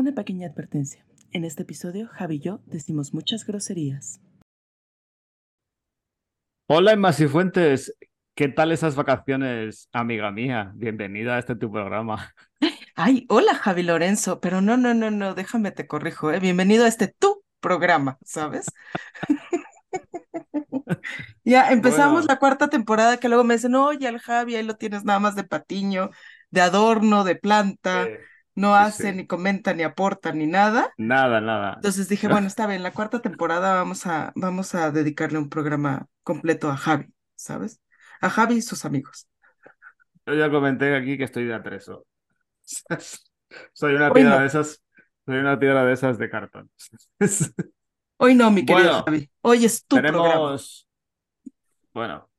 Una pequeña advertencia. En este episodio, Javi y yo decimos muchas groserías. Hola, Emma Fuentes. ¿Qué tal esas vacaciones, amiga mía? Bienvenida a este tu programa. Ay, hola Javi Lorenzo, pero no, no, no, no, déjame te corrijo, ¿eh? Bienvenido a este tu programa, ¿sabes? ya empezamos Bueno. la cuarta temporada que luego me dicen, oye, el Javi, ahí lo tienes nada más de patiño, de adorno, de planta, Eh, no hace, sí. ni comenta, ni aporta, ni nada. Nada, nada. Entonces dije, bueno, está bien, la cuarta temporada vamos a, vamos a dedicarle un programa completo a Javi, ¿sabes? A Javi y sus amigos. Yo ya comenté aquí que estoy de atreso. Soy una piedra no. de esas, soy una piedra de esas de cartón. Hoy no, mi querido Bueno, Javi, hoy es tu programa. tenemos, bueno,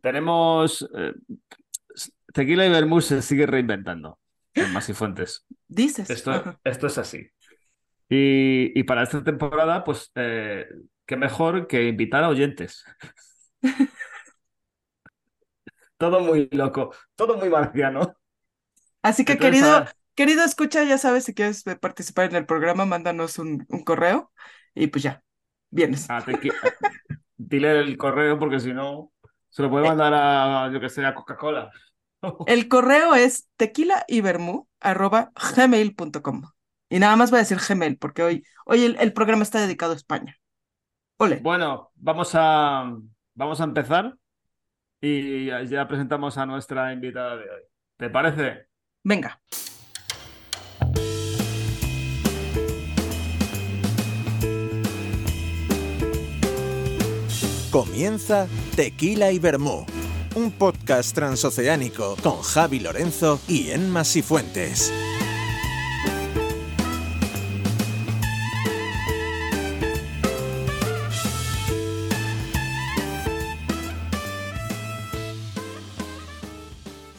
tenemos eh, Tequila y Vermouth se sigue reinventando en Masifuentes. Dices, Esto, es así. Y, y para esta temporada, pues, eh, qué mejor que invitar a oyentes. Todo muy loco, todo muy marciano. Así que Entonces, querido, ah, querido escucha, ya sabes, si quieres participar en el programa, mándanos un, un correo y pues ya, vienes. a tequi- dile el correo porque si no, se lo puede Eh, mandar a, yo que sé, a Coca-Cola. El correo es tequilaibermú@gmail.com. Y nada más voy a decir Gmail, porque hoy, hoy el, el programa está dedicado a España. Ole, Bueno, vamos a, vamos a empezar y ya ya presentamos a nuestra invitada de hoy. ¿Te parece? venga. Comienza Tequila y Vermú, un podcast transoceánico con Javi Lorenzo y Enma Sifuentes.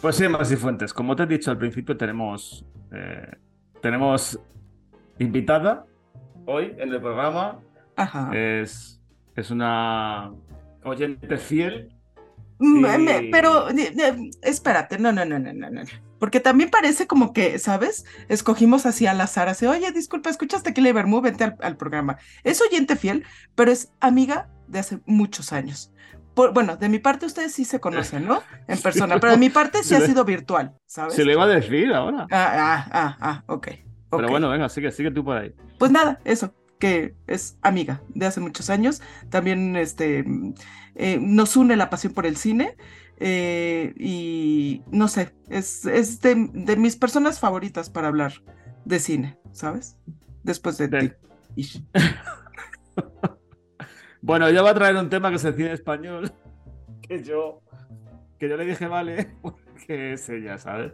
Pues sí, Más y Fuentes. Como te he dicho al principio, tenemos, eh, tenemos invitada hoy en el programa. Ajá. Es, es una oyente fiel Y pero espérate, no, no, no, no, no, no. Porque también parece como que, ¿sabes? Escogimos así al azar, así, oye, disculpa, escuchas Tequila y Bermú, vente al, al programa. Es oyente fiel, pero es amiga de hace muchos años. Por, bueno, de mi parte ustedes sí se conocen, ¿no? En Sí, persona, pero de mi parte sí ha sido virtual, ¿sabes? se le iba a decir ahora. Ah, ah, ah, ah, ok, Pero bueno, venga, sigue, sigue tú por ahí. Pues nada, eso, que es amiga de hace muchos años. También este, mm, eh, nos une la pasión por el cine eh, y no sé, es, es de, de mis personas favoritas para hablar de cine, ¿sabes? Después de ti. Bueno, ella va a traer un tema que es el cine español, que yo, que yo le dije vale, porque es ella, ¿sabes?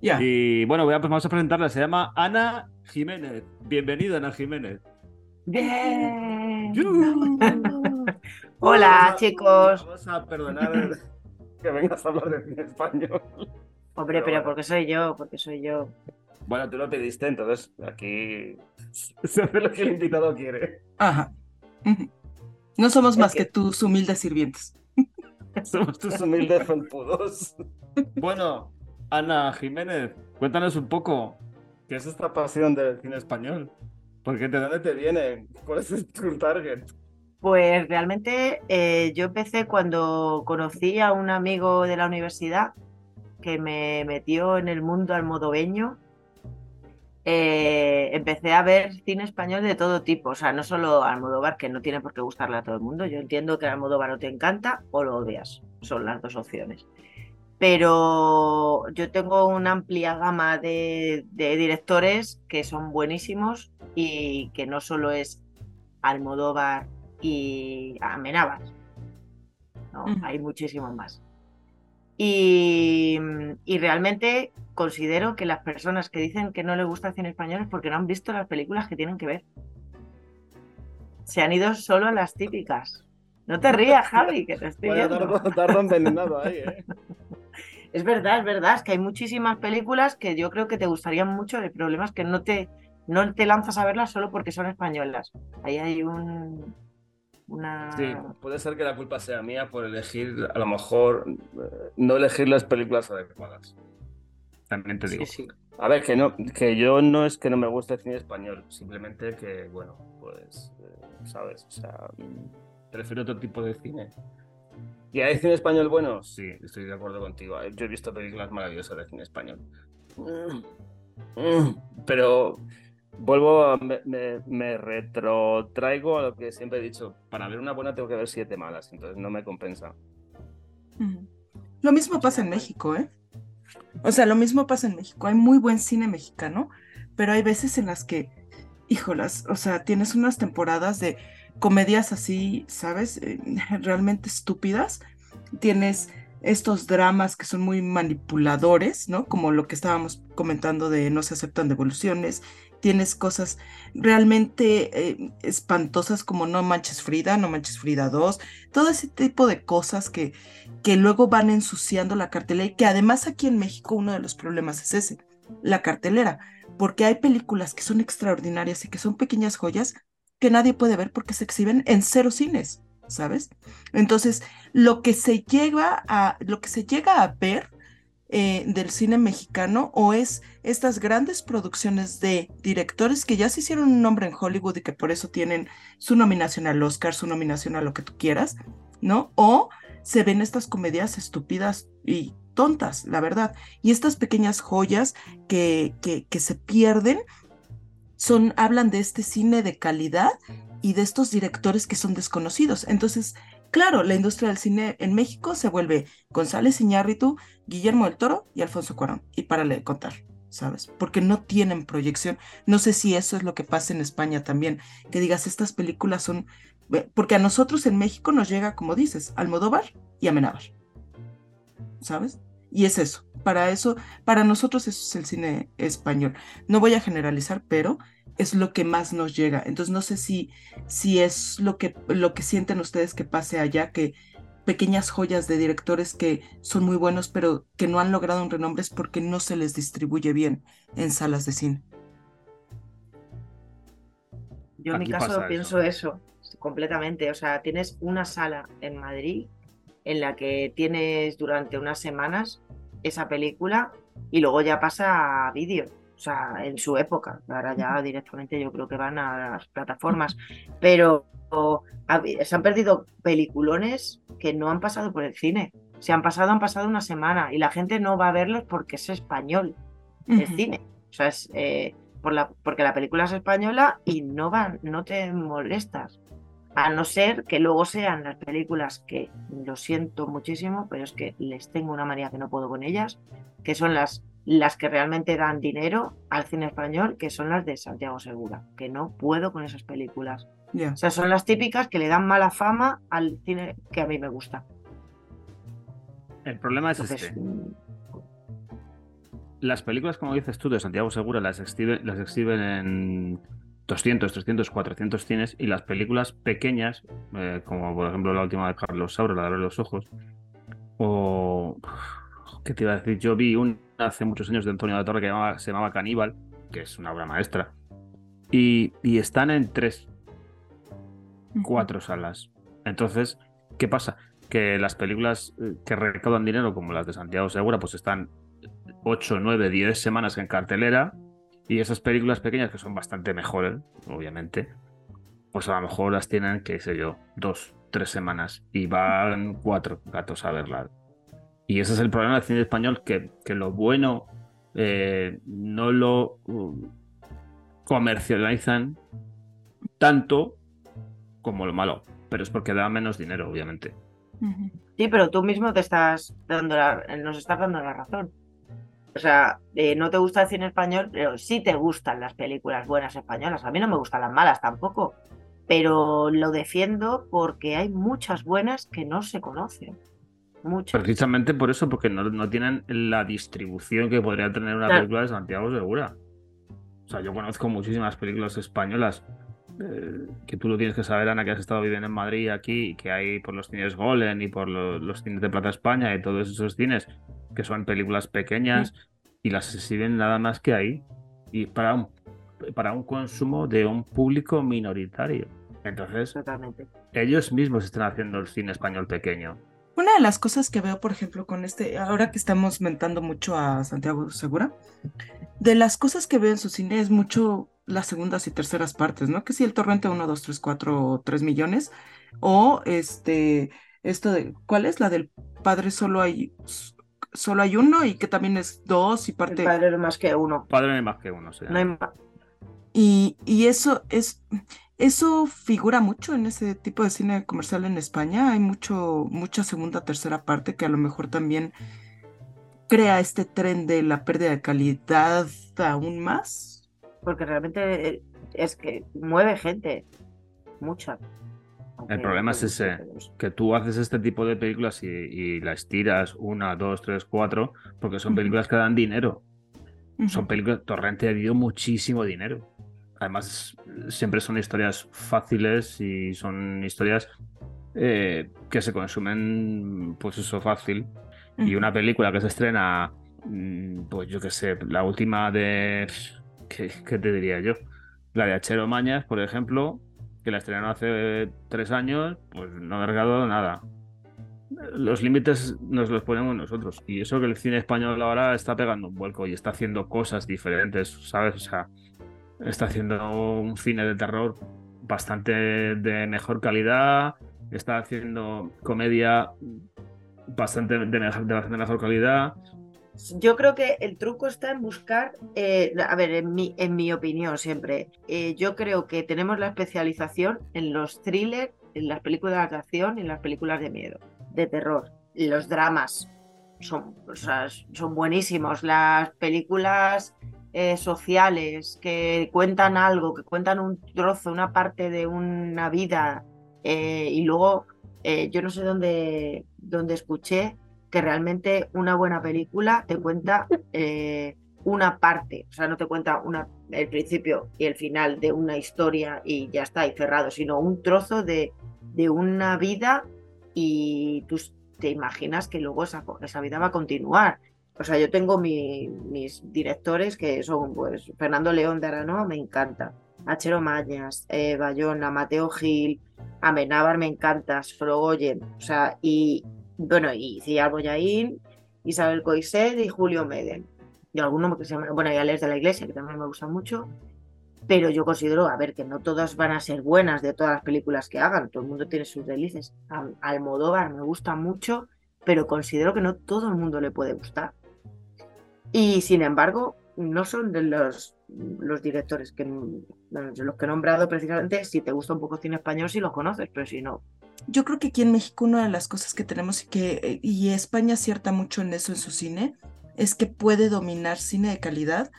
Ya. Y bueno, voy a, pues vamos a presentarla. Se llama Ana Jiménez. Bienvenida, Ana Jiménez. Bien. ¡Yu! Hola, Vamos a- chicos. Vamos a perdonar que vengas a hablar de cine español. Hombre, Pero pero bueno. porque soy yo, porque soy yo. Bueno, tú lo pediste, entonces aquí se hace lo que el invitado quiere. Ajá. No somos Es más que- que tus humildes sirvientes. Somos tus humildes felpudos. Bueno, Ana Jiménez, cuéntanos un poco, ¿qué es esta pasión del cine español? Porque ¿de dónde te viene? ¿Cuál es tu target? Pues realmente eh, yo empecé cuando conocí a un amigo de la universidad que me metió en el mundo almodoveño. Eh, empecé a ver cine español de todo tipo, o sea, no solo Almodóvar, que no tiene por qué gustarle a todo el mundo. Yo entiendo que Almodóvar o te encanta o lo odias, son las dos opciones. Pero yo tengo una amplia gama de, de directores que son buenísimos y que no solo es Almodóvar y Amenábar, ¿no? Hay muchísimos más. Y, y realmente considero que las personas que dicen que no les gusta el cine español es porque no han visto las películas que tienen que ver. Se han ido solo a las típicas. No te rías, Javi, que te estoy Vaya dardo envenenado ahí, ¿eh? Es verdad, es verdad, es que hay muchísimas películas que yo creo que te gustarían mucho. El problema es que no te, no te lanzas a verlas solo porque son españolas. Ahí hay un, una... Sí, puede ser que la culpa sea mía por elegir, a lo mejor, eh, no elegir las películas adecuadas. También te digo. Sí, sí. A ver, que no, que yo no es que no me guste el cine español, simplemente que, bueno, pues, eh, ¿sabes? O sea, prefiero otro tipo de cine. ¿Y hay cine español bueno? Sí, estoy de acuerdo contigo. Yo he visto películas maravillosas de cine español. Mm, mm, Pero vuelvo a, me, retrotraigo a lo que siempre he dicho. Para ver una buena tengo que ver siete malas, entonces no me compensa. Lo mismo pasa en México, ¿eh? O sea, lo mismo pasa en México. Hay muy buen cine mexicano, pero hay veces en las que, híjolas, o sea, tienes unas temporadas de comedias así, ¿sabes? Eh, realmente estúpidas. Tienes estos dramas que son muy manipuladores, ¿no? Como lo que estábamos comentando de no se aceptan devoluciones. Tienes cosas realmente eh, espantosas como No Manches Frida, No Manches Frida 2, todo ese tipo de cosas que, que luego van ensuciando la cartelera y que además aquí en México uno de los problemas es ese, la cartelera, porque hay películas que son extraordinarias y que son pequeñas joyas que nadie puede ver porque se exhiben en cero cines, ¿sabes? Entonces, lo que se llega a, lo que se llega a ver eh, del cine mexicano o es estas grandes producciones de directores que ya se hicieron un nombre en Hollywood y que por eso tienen su nominación al Oscar, su nominación a lo que tú quieras, ¿no? O se ven estas comedias estúpidas y tontas, la verdad. Y estas pequeñas joyas que, que, que se pierden son, hablan de este cine de calidad y de estos directores que son desconocidos. Entonces, claro, la industria del cine en México se vuelve González Iñárritu, Guillermo del Toro y Alfonso Cuarón. Y de contar, ¿sabes? Porque no tienen proyección. No sé si eso es lo que pasa en España también, que digas, estas películas son... Porque a nosotros en México nos llega, como dices, Almodóvar y Amenábar, ¿sabes? Y es eso, para eso, para nosotros eso es el cine español. No voy a generalizar, pero es lo que más nos llega. Entonces no sé si, si es lo que, lo que sienten ustedes que pase allá, que pequeñas joyas de directores que son muy buenos, pero que no han logrado un renombre es porque no se les distribuye bien en salas de cine. Yo en mi caso pienso eso. completamente. O sea, tienes una sala en Madrid en la que tienes durante unas semanas esa película y luego ya pasa a vídeo. O sea, en su época. Ahora ya directamente yo creo que van a las plataformas. Pero se han perdido peliculones que no han pasado por el cine. Se han pasado, han pasado una semana y la gente no va a verlos porque es español el cine. O sea, es eh, por la, porque la película es española y no van, no te molestas. A no ser que luego sean las películas que lo siento muchísimo, pero es que les tengo una manía que no puedo con ellas, que son las, las que realmente dan dinero al cine español, que son las de Santiago Segura, que no puedo con esas películas. O sea, son las típicas que le dan mala fama al cine que a mí me gusta. El problema es Entonces, este. mm, Las películas, como dices tú, de Santiago Segura las exhiben, las exhiben en 200, 300, 400 cines y las películas pequeñas, eh, como por ejemplo la última de Carlos Saura, la de los ojos, o... ¿Qué te iba a decir? Yo vi una hace muchos años de Antonio de la Torre que llamaba- se llamaba Caníbal, que es una obra maestra, y, y están en tres, cuatro salas. Entonces, ¿qué pasa? Que las películas eh, que recaudan dinero, como las de Santiago Segura, pues están 8, 9, 10 semanas en cartelera. Y esas películas pequeñas, que son bastante mejores, obviamente, pues a lo mejor las tienen, qué sé yo, dos, tres semanas. Y van cuatro gatos a verlas. Y ese es el problema del cine español, que, que lo bueno eh, no lo uh, comercializan tanto como lo malo. Pero es porque da menos dinero, obviamente. Sí, pero tú mismo te estás dando la- nos estás dando la razón. O sea, eh, no te gusta el cine español, pero sí te gustan las películas buenas españolas. A mí no me gustan las malas tampoco, pero lo defiendo porque hay muchas buenas que no se conocen. Muchas. Precisamente por eso, porque no, no tienen la distribución que podría tener una Claro. película de Santiago Segura. O sea, yo conozco muchísimas películas españolas eh, que tú lo tienes que saber, Ana, que has estado viviendo en Madrid aquí, que hay por los cines Golem y por lo- los cines de Plaza España y todos esos cines, que son películas pequeñas y las exhiben nada más que ahí. Y para un, para un consumo de un público minoritario. Entonces, Totalmente. ellos mismos están haciendo el cine español pequeño. Una de las cosas que veo, por ejemplo, con este, ahora que estamos mentando mucho a Santiago Segura, de las cosas que veo en su cine es mucho las segundas y terceras partes, ¿no? Que si el torrente 1, 2, 3, 4 o 3 millones, o este, esto de, ¿cuál es? La del padre solo hay, solo hay uno y que también es dos y parte... El padre no más que uno. Padre no hay más que uno, sí. No hay más. Y, y eso es, eso figura mucho en ese tipo de cine comercial en España. Hay mucho, mucha segunda, tercera parte que a lo mejor también crea este tren de la pérdida de calidad aún más. Porque realmente eh, es que mueve gente. Mucha. El problema es ese, que tú haces este tipo de películas y, y las tiras una, dos, tres, cuatro, porque son películas que dan dinero. Son películas, Torrente ha dio muchísimo dinero. Además, siempre son historias fáciles y son historias eh, que se consumen, pues eso, fácil. Y una película que se estrena, mm, pues yo qué sé, la última de. ¿Qué, qué te diría yo? La de Achero Mañas, por ejemplo, que la estrenaron hace tres años, pues no ha regado nada. Los límites nos los ponemos nosotros. Y eso que el cine español ahora está pegando un vuelco y está haciendo cosas diferentes, ¿sabes? O sea, está haciendo un cine de terror bastante de mejor calidad, está haciendo comedia bastante de bastante mejor calidad. Yo creo que el truco está en buscar, eh, a ver, en mi, en mi opinión siempre, eh, yo creo que tenemos la especialización en los thrillers, en las películas de acción y en las películas de miedo, de terror. Los dramas son, o sea, son buenísimos, las películas eh, sociales que cuentan algo, que cuentan un trozo, una parte de una vida y luego yo no sé dónde, dónde escuché que realmente una buena película te cuenta una parte, o sea, no te cuenta una, el principio y el final de una historia y ya está, y cerrado, sino un trozo de, de una vida y tú te imaginas que luego esa, esa vida va a continuar o sea, yo tengo mis directores que son, pues, Fernando León de Aranoa, me encanta. Achero Mañas, eh, Bayona, Mateo Gil, Amenábar me encanta, Sorogoyen, o sea, y bueno, y Ciar Boyaín, Isabel Coiset y Julio Meden. Y alguno que se llama, bueno, y Alex de la Iglesia, que también me gusta mucho. Pero yo considero, a ver, que no todas van a ser buenas de todas las películas que hagan, todo el mundo tiene sus delices. Almodóvar me gusta mucho, pero considero que no todo el mundo le puede gustar. Y sin embargo, no son de los, los directores que los que he nombrado precisamente, si te gusta un poco cine español, si los conoces, pero si no. Yo creo que aquí en México una de las cosas que tenemos y que y España acierta mucho en eso en su cine es que puede dominar cine de calidad,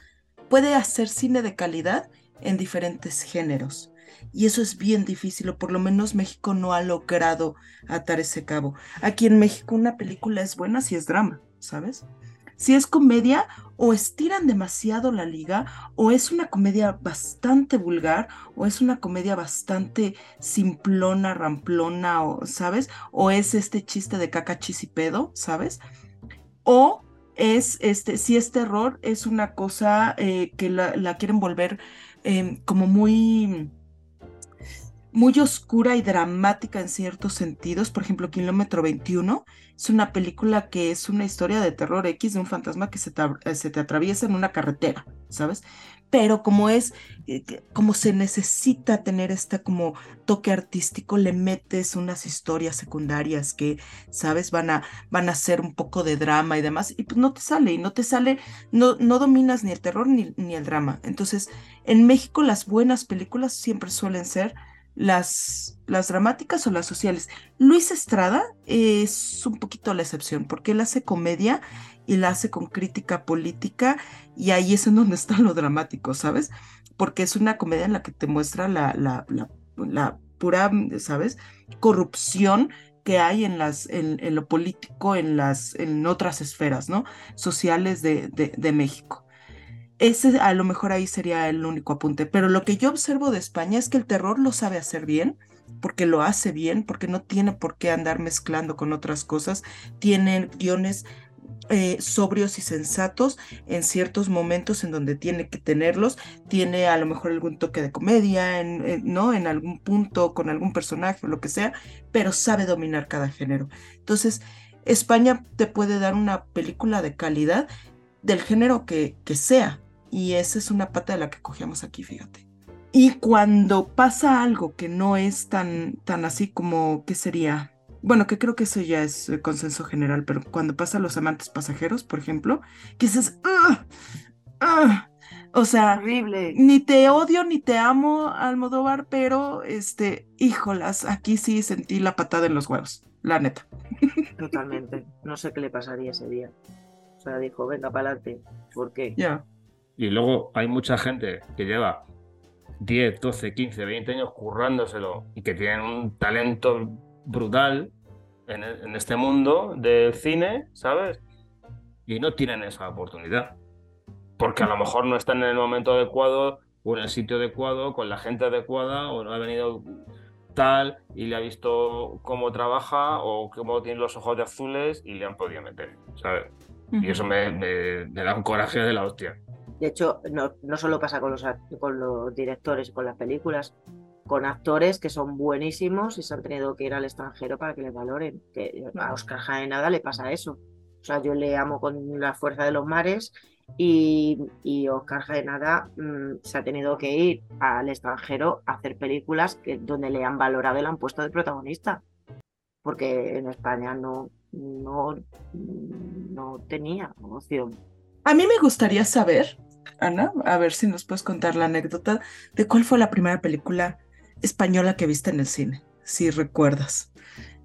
puede hacer cine de calidad en diferentes géneros. Y eso es bien difícil, o por lo menos México no ha logrado atar ese cabo. Aquí en México una película es buena si es drama, ¿sabes? Si es comedia o estiran demasiado la liga o es una comedia bastante vulgar o es una comedia bastante simplona, ramplona, o, ¿sabes? O es este chiste de caca, chis y pedo, ¿sabes? O es este, si es terror, es una cosa eh, que la, quieren volver em, como muy muy oscura y dramática en ciertos sentidos. Por ejemplo, Kilómetro 21 es una película que es una historia de terror X de un fantasma que se te, atraviesa en una carretera, ¿sabes? Pero como es, eh, como se necesita tener este como toque artístico, le metes unas historias secundarias que, ¿sabes? Van a, van a ser un poco de drama y demás, y pues no te sale, y no te sale, no, no dominas ni el terror ni, ni el drama. Entonces, en México las buenas películas siempre suelen ser las, las dramáticas o las sociales. Luis Estrada es un poquito la excepción, porque él hace comedia y la hace con crítica política, y ahí es en donde está lo dramático, ¿sabes? Porque es una comedia en la que te muestra la, la, la, pura, ¿sabes? Corrupción que hay en, las, en, lo político, en, las, en otras esferas, ¿no? Sociales de, de, de México. Ese a lo mejor ahí sería el único apunte, pero lo que yo observo de España es que el terror lo sabe hacer bien, porque lo hace bien, porque no tiene por qué andar mezclando con otras cosas, tiene guiones eh, sobrios y sensatos en ciertos momentos en donde tiene que tenerlos. Tiene a lo mejor algún toque de comedia, en, ¿no? En algún punto con algún personaje o lo que sea, pero sabe dominar cada género. Entonces, España te puede dar una película de calidad del género que, que sea. Y esa es una pata de la que cogíamos aquí, fíjate. Y cuando pasa algo que no es tan, tan así como, ¿qué sería? Bueno, que creo que eso ya es consenso general, pero cuando pasa a los amantes pasajeros, por ejemplo, que dices, o sea, ni te odio ni te amo, Almodóvar, pero, este, híjolas, aquí sí sentí la patada en los huevos, la neta. Totalmente. No sé qué le pasaría ese día. O sea, dijo, venga para adelante. ¿Por qué? Ya. Y luego hay mucha gente que lleva 10, 12, 15, 20 años currándoselo y que tienen un talento brutal en, en este mundo del cine, ¿sabes? Y no tienen esa oportunidad. Porque a lo mejor no están en el momento adecuado o en el sitio adecuado, con la gente adecuada, o no ha venido tal y le ha visto cómo trabaja o cómo tiene los ojos de azules y le han podido meter, ¿sabes? Y eso me, me, me, da un coraje de la hostia. De hecho, no, no solo pasa con los, con los directores y con las películas, con actores que son buenísimos y se han tenido que ir al extranjero para que les valoren. Que a Oscar Jaenada le pasa eso. O sea, yo le amo con la fuerza de los mares y, y Oscar Jaenada mmm, se ha tenido que ir al extranjero a hacer películas que, donde le han valorado y le han puesto de protagonista. Porque en España no, no, no tenía opción. A mí me gustaría saber, Ana, a ver si nos puedes contar la anécdota de cuál fue la primera película española que viste en el cine, si recuerdas.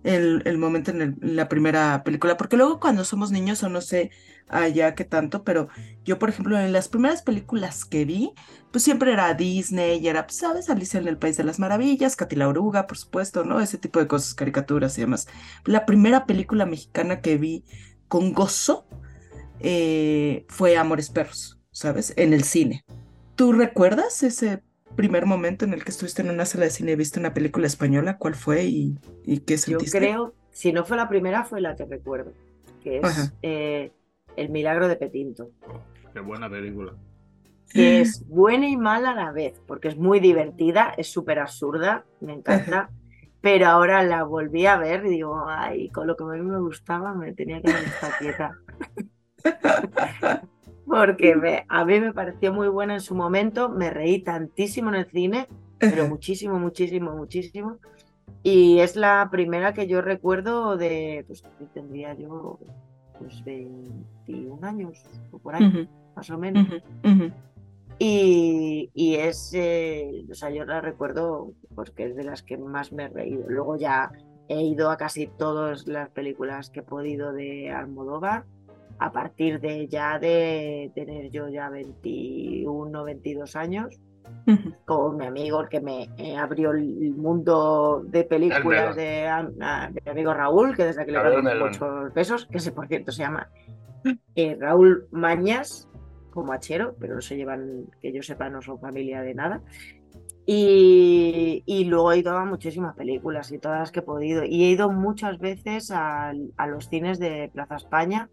El, momento en, la primera película, porque luego cuando somos niños o no sé allá qué tanto, pero yo por ejemplo en las primeras películas que vi, pues siempre era Disney y era, ¿sabes? Alicia en el País de las Maravillas, Katy la Oruga, por supuesto, ¿no? Ese tipo de cosas, caricaturas y demás. La primera película mexicana que vi con gozo eh, fue Amores Perros, ¿sabes? En el cine. ¿Tú recuerdas ese primer momento en el que estuviste en una sala de cine y viste una película española? ¿Cuál fue y, y qué sentiste? Yo creo, si no fue la primera, fue la que recuerdo, que es eh, El Milagro de Petinto. Qué buena película. Que es buena y mala a la vez, porque es muy divertida, es súper absurda, me encanta. Pero ahora la volví a ver y digo, ay, con lo que a mí me gustaba me tenía que haber estado quieta. Porque me, a mí me pareció muy buena en su momento, me reí tantísimo en el cine, pero muchísimo, muchísimo, muchísimo. Y es la primera que yo recuerdo de, pues tendría yo pues 21 años o por ahí, uh -huh. más o menos. Uh -huh. y, y, es, eh, o sea, yo la recuerdo porque es de las que más me he reído. Luego ya he ido a casi todas las películas que he podido de Almodóvar a partir de ya de tener yo ya 21, 22 años, uh -huh. con mi amigo el que me eh, abrió el mundo de películas de, a, a, de, mi amigo Raúl, que desde que le doy muchos besos, que ese por cierto se llama eh, Raúl Mañas, como hachero, pero no se llevan, que yo sepa, no son familia de nada. Y, y, luego he ido a muchísimas películas y todas las que he podido. Y he ido muchas veces a, a los cines de Plaza España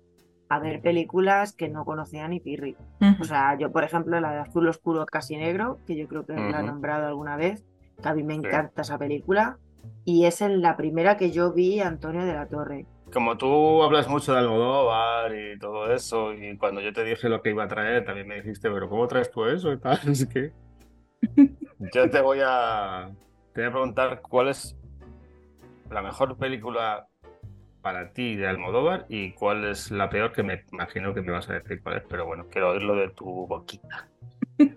a ver películas que no conocía ni Pirri. Uh -huh. O sea, yo, por ejemplo, la de Azul Oscuro Casi Negro, que yo creo que uh -huh. la he nombrado alguna vez, que a mí me encanta sí. esa película, y es en la primera que yo vi a Antonio de la Torre. Como tú hablas mucho de Almodóvar y todo eso, y cuando yo te dije lo que iba a traer, también me dijiste, pero ¿cómo traes tú eso y tal? Es que yo te voy a, te voy a preguntar cuál es la mejor película para ti de Almodóvar y cuál es la peor que me imagino que me vas a decir cuál es, pero bueno, quiero oírlo de tu boquita.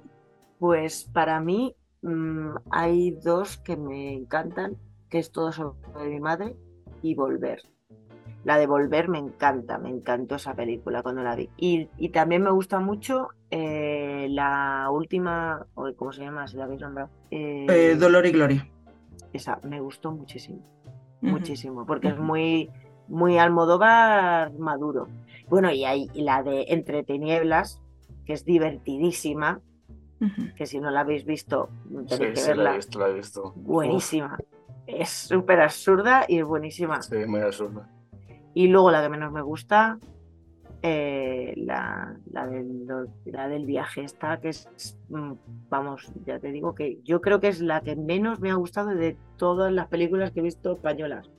Pues para mí mmm, hay dos que me encantan, que es todo sobre mi madre y Volver. La de Volver me encanta, me encantó esa película cuando la vi. Y, y también me gusta mucho eh, la última, ¿cómo se llama? Si la habéis nombrado. Eh, eh, Dolor y Gloria. Esa, me gustó muchísimo, uh -huh. muchísimo, porque uh -huh. es muy muy Almodóvar maduro. Bueno, y hay la de Entre Tinieblas, que es divertidísima, uh -huh. que si no la habéis visto, tenéis sí, que verla. Sí, la he visto, la he visto. Buenísima. Uf. Es súper absurda y es buenísima. Sí, muy absurda. Y luego la que menos me gusta, eh, la, la, del, la, del, viaje esta, que es, mm, vamos, ya te digo que yo creo que es la que menos me ha gustado de todas las películas que he visto españolas.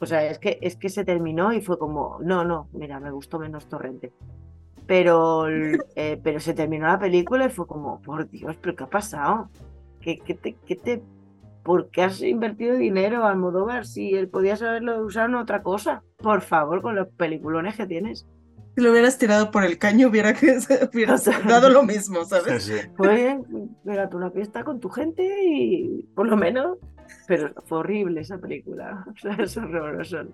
O sea, es que, es que se terminó y fue como, no, no, mira, me gustó menos Torrente. Pero, eh, pero se terminó la película y fue como, por Dios, ¿pero qué ha pasado? ¿Qué, qué te, qué te, ¿Por qué has invertido dinero, Almodóvar, si él podías haberlo usado en otra cosa? Por favor, con los peliculones que tienes si lo hubieras tirado por el caño, hubiera, hubiera dado lo mismo, ¿sabes? Sí, Fue bien, pégate una fiesta con tu gente y por lo menos. Pero fue horrible esa película. O sea, es horroroso.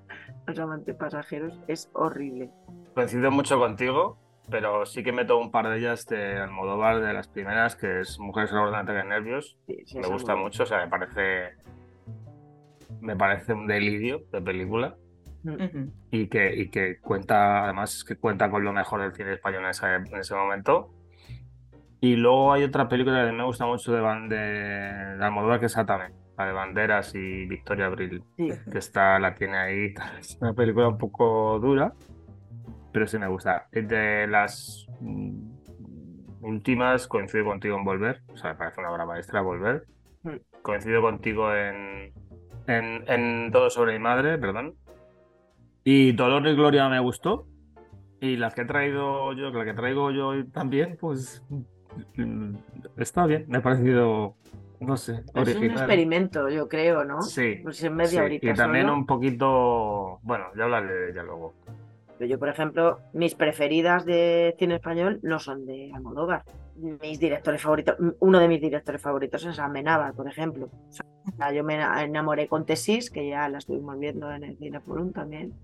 Los amantes pasajeros es horrible. Coincido mucho contigo, pero sí que meto un par de ellas de Almodóvar, de las primeras, que es Mujeres en de Nervios. me gusta mucho, o sea, me parece. Me parece un delirio de película y, que, y que cuenta, además, que cuenta con lo mejor del cine español en ese, en ese momento. Y luego hay otra película que me gusta mucho de, de, de Almodóvar, que es Atame, la de Banderas y Victoria Abril, que está, la tiene ahí. Es una película un poco dura, pero sí me gusta. De las mm, últimas, coincido contigo en Volver, o sea, me parece una obra maestra Volver. Coincido contigo en, en, en Todo sobre mi madre, perdón, y Dolor y Gloria me gustó. Y las que he traído yo, la que traigo yo también, pues mm, está bien. Me ha parecido, no sé, es un experimento, yo creo, ¿no? Sí. Pues en media Y también un poquito, bueno, ya hablaré de ella luego. Yo, por ejemplo, mis preferidas de cine español no son de Almodóvar. Mis directores favoritos, uno de mis directores favoritos es Amenábar, por ejemplo. O sea, yo me enamoré con Tesis, que ya la estuvimos viendo en el Cine Forum también.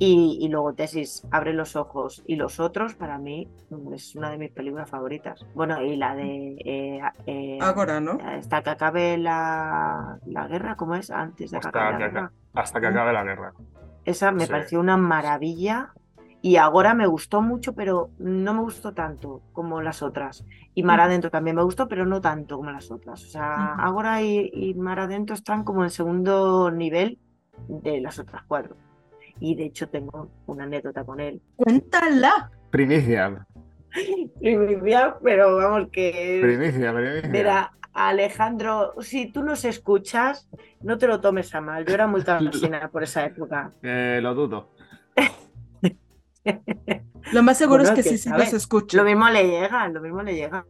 Y, luego Tesis, Abre los ojos y los otros, para mí es una de mis películas favoritas. Bueno, y la de... Eh, eh Ahora, ¿no? Hasta que acabe la, la guerra, ¿cómo es? Antes de que acabe la guerra. Hasta que acabe la guerra. Esa me pareció una maravilla. Y ahora me gustó mucho, pero no me gustó tanto como las otras. Y Mar Adentro también me gustó, pero no tanto como las otras. O sea, ahora y, y Mar Adentro están como en el segundo nivel de las otras cuatro y de hecho tengo una anécdota con él. Cuéntala. Primicia. Primicia, pero vamos que... Primicia, primicia. Mira, Alejandro, si tú nos escuchas, no te lo tomes a mal. Yo era muy cansina por esa época. Eh, lo dudo. lo más seguro es que, sí, sí nos escucha. Lo mismo le llega, lo mismo le llega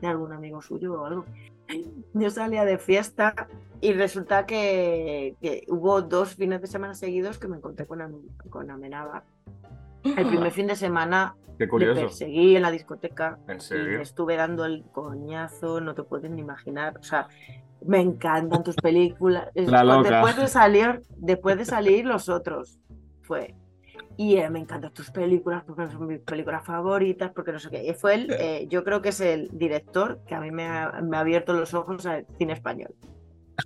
de algún amigo suyo o algo. Yo salía de fiesta y resulta que, hubo dos fines de semana seguidos que me encontré con, con Amenaba. El primer fin de semana Qué curioso. le perseguí en la discoteca. ¿En serio? Y estuve dando el coñazo, no te puedes ni imaginar. O sea, me encantan tus películas. Después de salir, después de salir los otros. Fue. Y eh, me encantan tus películas porque son mis películas favoritas, porque no sé qué. Y fue él, eh, yo creo que es el director que a mí me ha, me ha abierto los ojos al cine español.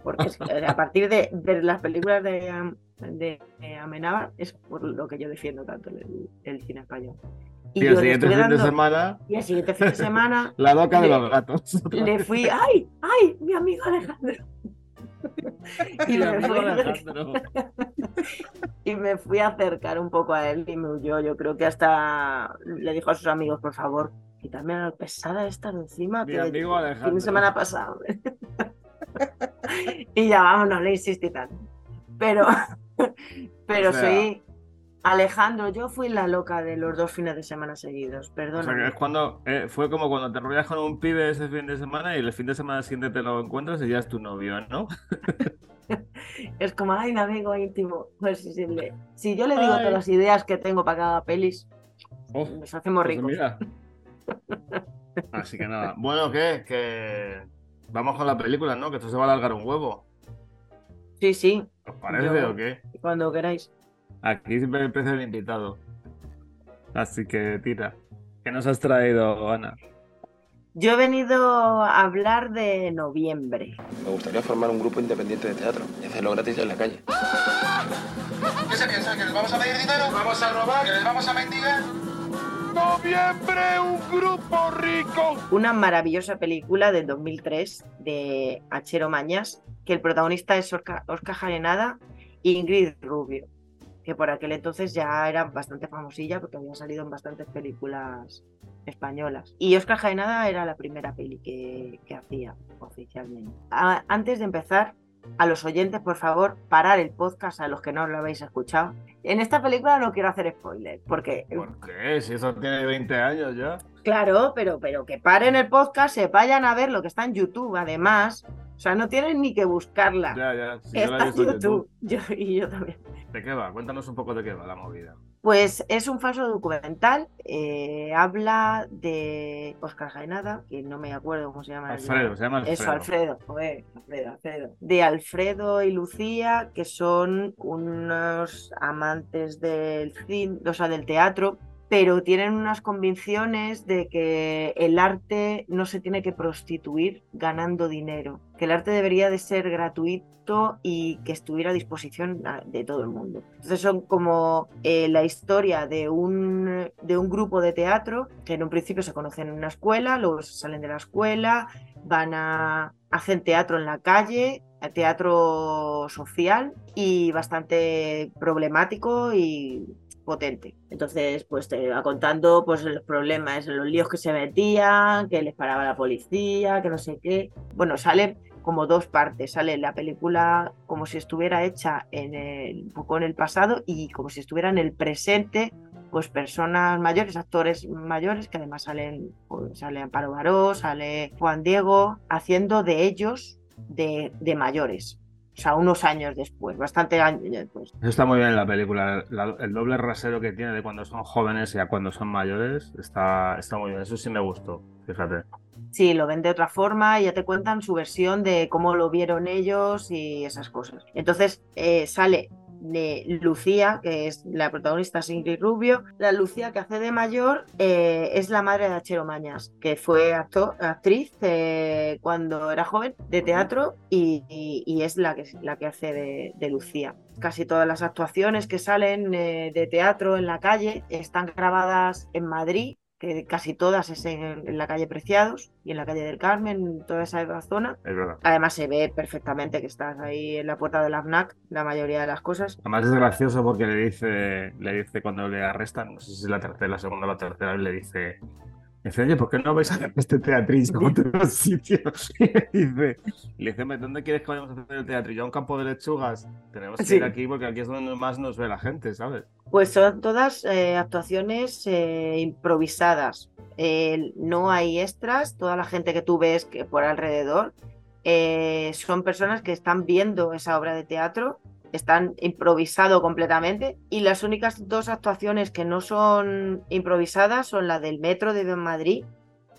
Porque eh, a partir de, las películas de, de, Amenábar es por lo que yo defiendo tanto el, cine español. Y, el siguiente fin de semana. Y el siguiente fin de semana. la loca de los gatos. Le fui, ¡ay! ¡ay! Mi amigo Alejandro. y, me fui, y me fui a acercar un poco a él y me huyó. Yo creo que hasta le dijo a sus amigos, por favor, quítame la pesada esta de encima. Mi que amigo Alejandro. Fin de semana pasado. y ya vamos, no le insistí tanto. Pero, pero soy Alejandro, yo fui la loca de los dos fines de semana seguidos, perdón. O sea, que es cuando, eh, fue como cuando te rodeas con un pibe ese fin de semana y el fin de semana siguiente te lo encuentras y ya es tu novio, ¿no? es como, ay, un amigo íntimo. Pues si, si yo le digo todas las ideas que tengo para cada pelis, nos hacemos pues ricos. Así que nada. Bueno, ¿qué? Que vamos con la película, ¿no? Que esto se va a alargar un huevo. Sí, sí. ¿Os parece o qué? Cuando queráis. Aquí siempre empieza el invitado. Así que tira. ¿Qué nos has traído, Ana? Yo he venido a hablar de noviembre. Me gustaría formar un grupo independiente de teatro y hacerlo gratis en la calle. ¿Qué se piensa? ¿Que les vamos a pedir dinero? ¿Vamos a robar? ¿Que les vamos a mendigar? Un grupo rico. Una maravillosa película del 2003 de Achero Mañas, que el protagonista es Oscar, Jarenada e Ingrid Rubio. que por aquel entonces ya era bastante famosilla porque había salido en bastantes películas españolas. Y Oscar Jaenada era la primera peli que, que hacía oficialmente. Antes de empezar, a los oyentes, por favor, parar el podcast a los que no lo habéis escuchado. En esta película no quiero hacer spoiler, porque ¿Por qué? Si eso tiene 20 años ya. Claro, pero, pero que paren el podcast, se vayan a ver lo que está en YouTube, además. O sea, no tienen ni que buscarla. Ya, ya. Si yo la está en en YouTube. Yo, y yo también. ¿De qué va? Cuéntanos un poco de qué va la movida. Pues es un falso documental. eh, habla de Oscar Jaenada, que no me acuerdo cómo se llama. el- Alfredo, se llama Alfredo. Eso, Alfredo, joder, Alfredo, Alfredo. De Alfredo y Lucía, que son unos amantes del cine, o sea, del teatro, pero tienen unas convicciones de que el arte no se tiene que prostituir ganando dinero, que el arte debería de ser gratuito y que estuviera a disposición de todo el mundo. Entonces son como eh, la historia de un, de un grupo de teatro que en un principio se conocen en una escuela, luego salen de la escuela, van a hacen teatro en la calle, teatro social y bastante problemático y potente. Entonces, pues te va contando pues los problemas, los líos que se metían, que les paraba la policía, que no sé qué. Bueno, sale como dos partes. Sale la película como si estuviera hecha en el, un poco en el pasado y como si estuviera en el presente pues personas mayores, actores mayores, que además salen, pues, sale Amparo Baró, sale Juan Diego, haciendo de ellos de, de mayores. O sea, unos años después, bastante años después. Eso está muy bien en la película. la- el doble rasero que tiene de cuando son jóvenes y a cuando son mayores está, está muy bien. Eso sí me gustó, fíjate. Sí, lo ven de otra forma y ya te cuentan su versión de cómo lo vieron ellos y esas cosas. Entonces eh, sale de Lucía, que es la protagonista es Ingrid Rubio. La Lucía que hace de mayor eh, es la madre de Achero Mañas, que fue actriz eh, cuando era joven de teatro y, y- y es la que, la que hace de, de Lucía. Casi todas las actuaciones que salen eh, de teatro en la calle están grabadas en Madrid que casi todas es en, en la calle Preciados y en la calle del Carmen, toda esa zona. Es verdad. Además se ve perfectamente que estás ahí en la puerta de la FNAC, la mayoría de las cosas. Además es gracioso porque le dice, le dice cuando le arrestan, no sé si es la tercera, la segunda o la tercera le dice, dice, oye, ¿por qué no vais a hacer este teatrillo en otro sitio? Y le dice, le dice, "Hombre, ¿dónde quieres que vayamos a hacer el teatrillo? ¿A un campo de lechugas? Tenemos que Sí. ir aquí porque aquí es donde más nos ve la gente, ¿sabes? Pues son todas eh, actuaciones eh, improvisadas. Eh, no hay extras, toda la gente que tú ves que por alrededor eh, son personas que están viendo esa obra de teatro, están improvisado completamente y las únicas dos actuaciones que no son improvisadas son la del metro de Madrid,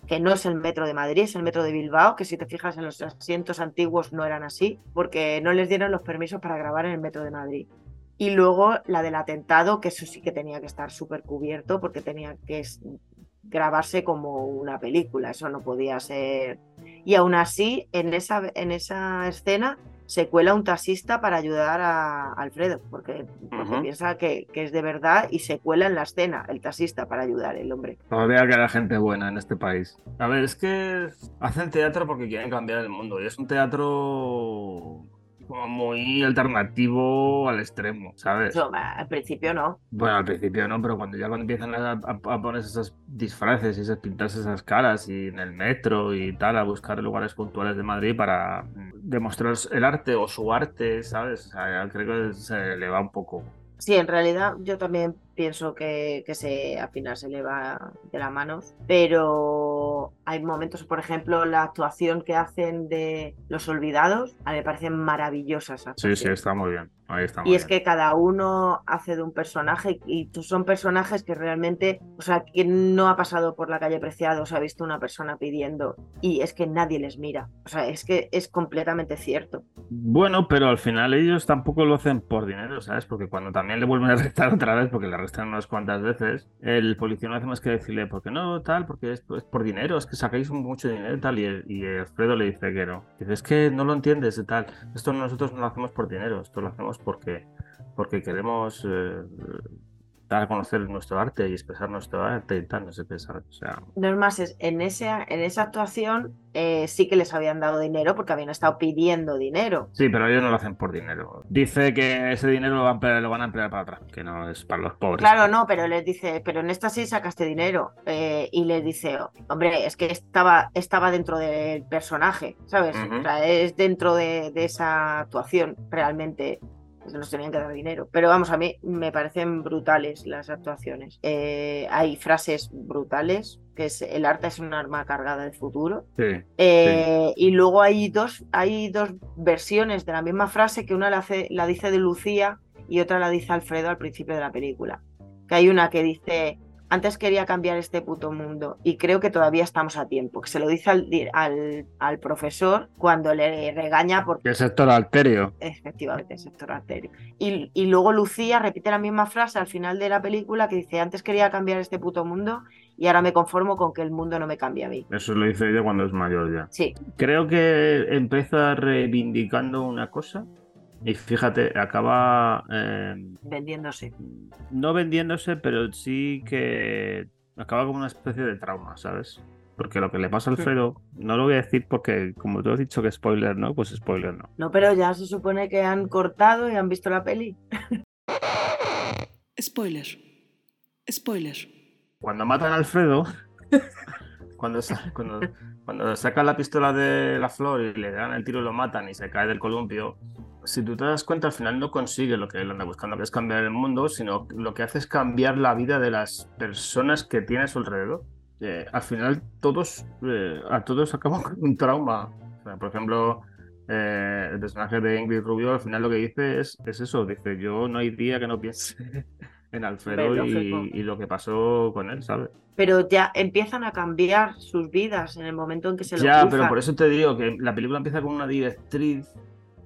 que no es el metro de Madrid, es el metro de Bilbao, que si te fijas en los asientos antiguos no eran así, porque no les dieron los permisos para grabar en el metro de Madrid. Y luego la del atentado, que eso sí que tenía que estar súper cubierto porque tenía que grabarse como una película, eso no podía ser. Y aún así, en esa, en esa escena se cuela un taxista para ayudar a Alfredo, porque, piensa que, que es de verdad y se cuela en la escena el taxista para ayudar el hombre. Todavía queda gente buena en este país. A ver, es que hacen teatro porque quieren cambiar el mundo y es un teatro como muy alternativo al extremo, ¿sabes? Al principio no. Bueno, al principio no, pero cuando ya cuando empiezan a, a- a poner esos disfraces y esas pintarse esas caras y en el metro y tal, a buscar lugares puntuales de Madrid para mm, demostrar el arte o su arte, ¿sabes? O sea, creo que se le va un poco. Sí, en realidad yo también pienso que, que se, al final se le va de las manos, pero hay momentos, por ejemplo, la actuación que hacen de Los Olvidados, a mí me parecen maravillosas. Sí, sí, está muy bien. Ahí está muy Y es bien. que cada uno hace de un personaje y son personajes que realmente, o sea, quien no ha pasado por la calle Preciados ha visto una persona pidiendo y es que nadie les mira. O sea, es que es completamente cierto. Bueno, pero al final ellos tampoco lo hacen por dinero, ¿sabes? Porque cuando también le vuelven a arrestar otra vez, porque le arrestan unas cuantas veces, el policía no hace más que decirle, ¿por qué no? Tal, porque es, es por dinero, es que sacáis mucho dinero tal. Y, y Alfredo le dice que no. Dice, es que no lo entiendes y tal. Esto nosotros no lo hacemos por dinero, esto lo hacemos porque, porque queremos eh, dar a conocer nuestro arte y expresar nuestro arte y tal, no sé. O sea, No es más, es- en, ese, en esa actuación eh, sí que les habían dado dinero porque habían estado pidiendo dinero. sí, pero ellos no lo hacen por dinero. Dice que ese dinero lo van, a- lo van a emplear para atrás, que no es para los pobres. Claro, no, pero les dice, pero en esta sí sacaste dinero. Eh, y les dice, hombre, es que estaba, estaba dentro del personaje, ¿sabes? O sea, es dentro de, de esa actuación realmente. Nos tenían que dar dinero. Pero vamos, a mí me parecen brutales las actuaciones. Eh, hay frases brutales, que es el arte es un arma cargada del futuro. Sí. Eh, Y luego hay dos, hay dos versiones de la misma frase que una la, hace- la dice de Lucía y otra la dice Alfredo al principio de la película. Que hay una que dice, antes quería cambiar este puto mundo y creo que todavía estamos a tiempo, que se lo dice al, al, al profesor cuando le regaña porque Que el sector alterio. efectivamente, sector arterio. Y, y luego Lucía repite la misma frase al final de la película que dice, antes quería cambiar este puto mundo y ahora me conformo con que el mundo no me cambie a mí. Eso lo dice ella cuando es mayor ya. Sí, Creo que empieza reivindicando una cosa y fíjate, acaba eh, vendiéndose. no vendiéndose, pero sí que acaba como una especie de trauma, ¿sabes? Porque lo que le pasa a Alfredo, no lo voy a decir porque, como tú has dicho que spoiler, ¿no? Pues spoiler no. No, pero ya se supone que han cortado y han visto la peli. Spoiler. Spoiler. Cuando matan a Alfredo, cuando, cuando, cuando sacan la pistola de la flor y le dan el tiro y lo matan y se cae del columpio, si tú te das cuenta, al final no consigue lo que él anda buscando, que es cambiar el mundo, sino lo que hace es cambiar la vida de las personas que tiene a su alrededor. Eh, al final, todos, eh, a todos acaban con un trauma. O sea, por ejemplo, eh, el personaje de Ingrid Rubio, al final lo que dice es, es eso: dice, yo no hay día que no piense en Alfredo y, y lo que pasó con él, ¿sabes? Pero ya empiezan a cambiar sus vidas en el momento en que se lo Ya, cruzan. pero por eso te digo que la película empieza con una directriz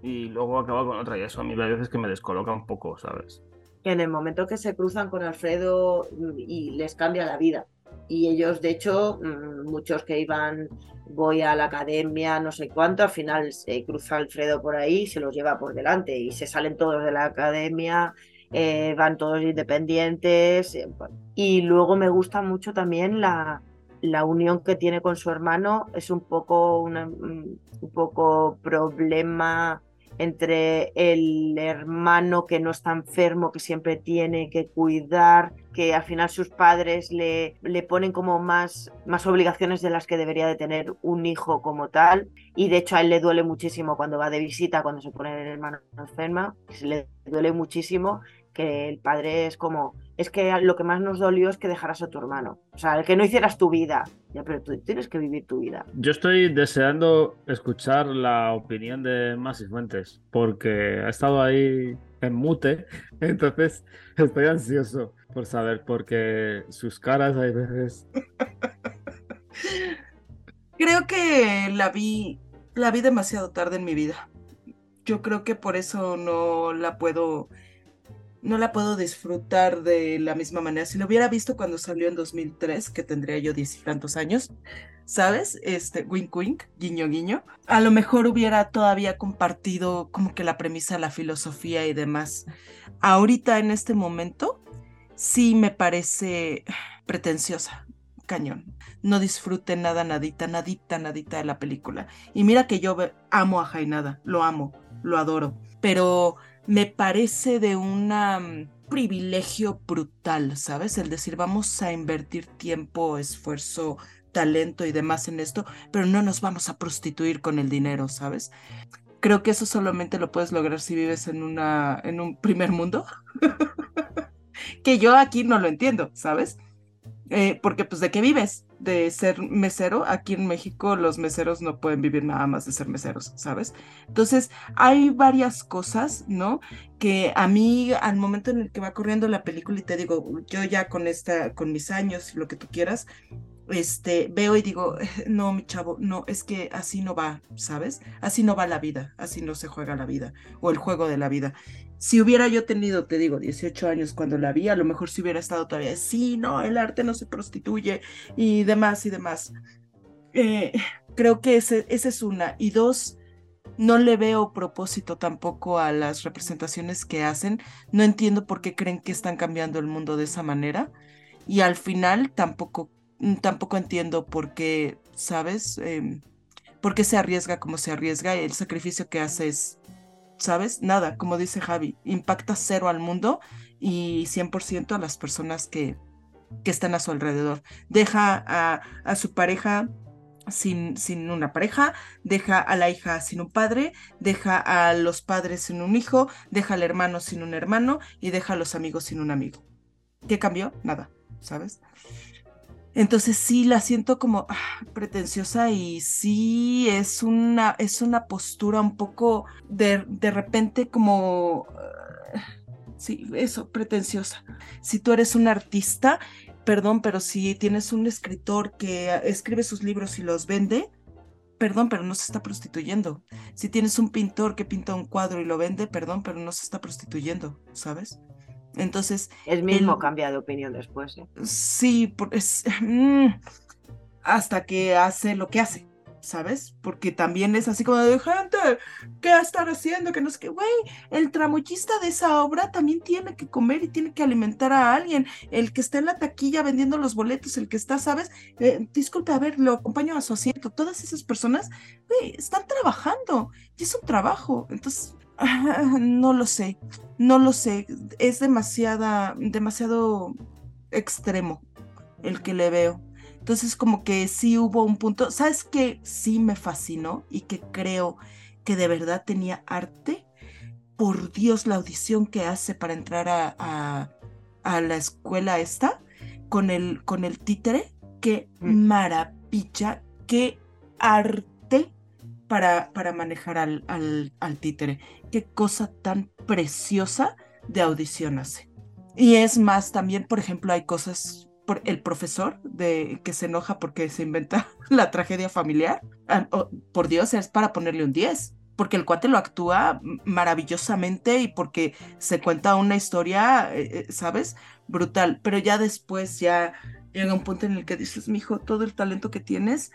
y luego acaba con otra, y eso a mí hay veces que me descoloca un poco, ¿sabes? que en el momento que se cruzan con Alfredo y les cambia la vida. Y ellos, de hecho, mm, muchos que iban, voy a la academia, no sé cuánto, al final se cruza Alfredo por ahí, se los lleva por delante y se salen todos de la academia, eh, van todos independientes. eh, Y luego me gusta mucho también la, la unión que tiene con su hermano, es un poco, una- un un poco problema entre el hermano que no está enfermo, que siempre tiene que cuidar, que al final sus padres le, le ponen como más, más obligaciones de las que debería de tener un hijo como tal. Y de hecho a él le duele muchísimo cuando va de visita, cuando se pone el hermano enferma, le duele muchísimo que el padre es como, es que lo que más nos dolió es que dejaras a tu hermano, o sea, el que no hicieras tu vida, ya, pero tú tienes que vivir tu vida. Yo estoy deseando escuchar la opinión de Masi Fuentes, porque ha estado ahí en mute, entonces estoy ansioso por saber, porque sus caras hay veces... Creo que la vi, la vi demasiado tarde en mi vida. Yo creo que por eso no la puedo, no la puedo disfrutar de la misma manera. Si lo hubiera visto cuando salió en 2003, que tendría yo diez y tantos años, ¿sabes? Este, wink wink, guiño guiño. A lo mejor hubiera todavía compartido como que la premisa, la filosofía y demás. Ahorita en este momento, sí me parece pretenciosa, cañón no disfrute nada, nadita, nadita, nadita de la película. Y mira que yo amo a Jainada, lo amo, lo adoro, pero me parece de un privilegio brutal, ¿sabes? El decir, vamos a invertir tiempo, esfuerzo, talento y demás en esto, pero no nos vamos a prostituir con el dinero, ¿sabes? Creo que eso solamente lo puedes lograr si vives en una en un primer mundo. que yo aquí no lo entiendo, ¿sabes? Eh, porque pues de qué vives, de ser mesero, aquí en México los meseros no pueden vivir nada más de ser meseros, ¿sabes? Entonces hay varias cosas, ¿no? Que a mí al momento en el que va corriendo la película y te digo, yo ya con esta, con mis años lo que tú quieras, este, veo y digo, no, mi chavo, no, es que así no va, ¿sabes? Así no va la vida, así no se juega la vida, o el juego de la vida. Si hubiera yo tenido, te digo, 18 años cuando la vi, a lo mejor si hubiera estado todavía, sí, no, el arte no se prostituye y demás y demás. Eh, creo que ese, esa es una. Y dos, no le veo propósito tampoco a las representaciones que hacen, no entiendo por qué creen que están cambiando el mundo de esa manera y al final tampoco, tampoco entiendo por qué, ¿sabes? Em, por qué se arriesga como se arriesga, el sacrificio que hace es, ¿sabes? Nada, como dice Javi, impacta cero al mundo y 100% a las personas que, que están a su alrededor. Deja a, a su pareja sin, sin una pareja, deja a la hija sin un padre, deja a los padres sin un hijo, deja al hermano sin un hermano y deja a los amigos sin un amigo. ¿Qué cambió? Nada, ¿sabes? Entonces sí la siento como ah, pretenciosa y sí es una, es una postura un poco de, de repente como... ah, sí, eso, pretenciosa. Si tú eres un artista, perdón, pero si tienes un escritor que escribe sus libros y los vende, perdón, pero no se está prostituyendo. Si tienes un pintor que pinta un cuadro y lo vende, perdón, pero no se está prostituyendo, ¿sabes? Entonces, El mismo cambia de opinión después. ¿eh? sí, por- es, mm, hasta que hace lo que hace, ¿sabes? Porque también es así como de gente, ¿qué están haciendo? Que no sé qué, güey, el tramoyista de esa obra también tiene que comer y tiene que alimentar a alguien. El que está en la taquilla vendiendo los boletos, el que está, ¿sabes? Eh, disculpe, a ver, lo acompaño a su asiento. Todas esas personas, güey, están trabajando y es un trabajo. Entonces, no lo sé, no lo sé. Es demasiada, demasiado extremo el que le veo. Entonces, como que sí hubo un punto, ¿sabes qué? Sí me fascinó y que creo que de verdad tenía arte. Por Dios, la audición que hace para entrar a, a- a la escuela esta con el, con el títere. Qué Mm. maravilla, qué arte para, para manejar al, al, al títere. Qué cosa tan preciosa de audición hace. Y es más, también, por ejemplo, hay cosas por el profesor de que se enoja porque se inventa la tragedia familiar. Por Dios, es para ponerle un 10. Porque el cuate lo actúa maravillosamente y porque se cuenta una historia, eh, eh, ¿sabes? Brutal. Pero ya después ya llega un punto en el que dices, mijo, todo el talento que tienes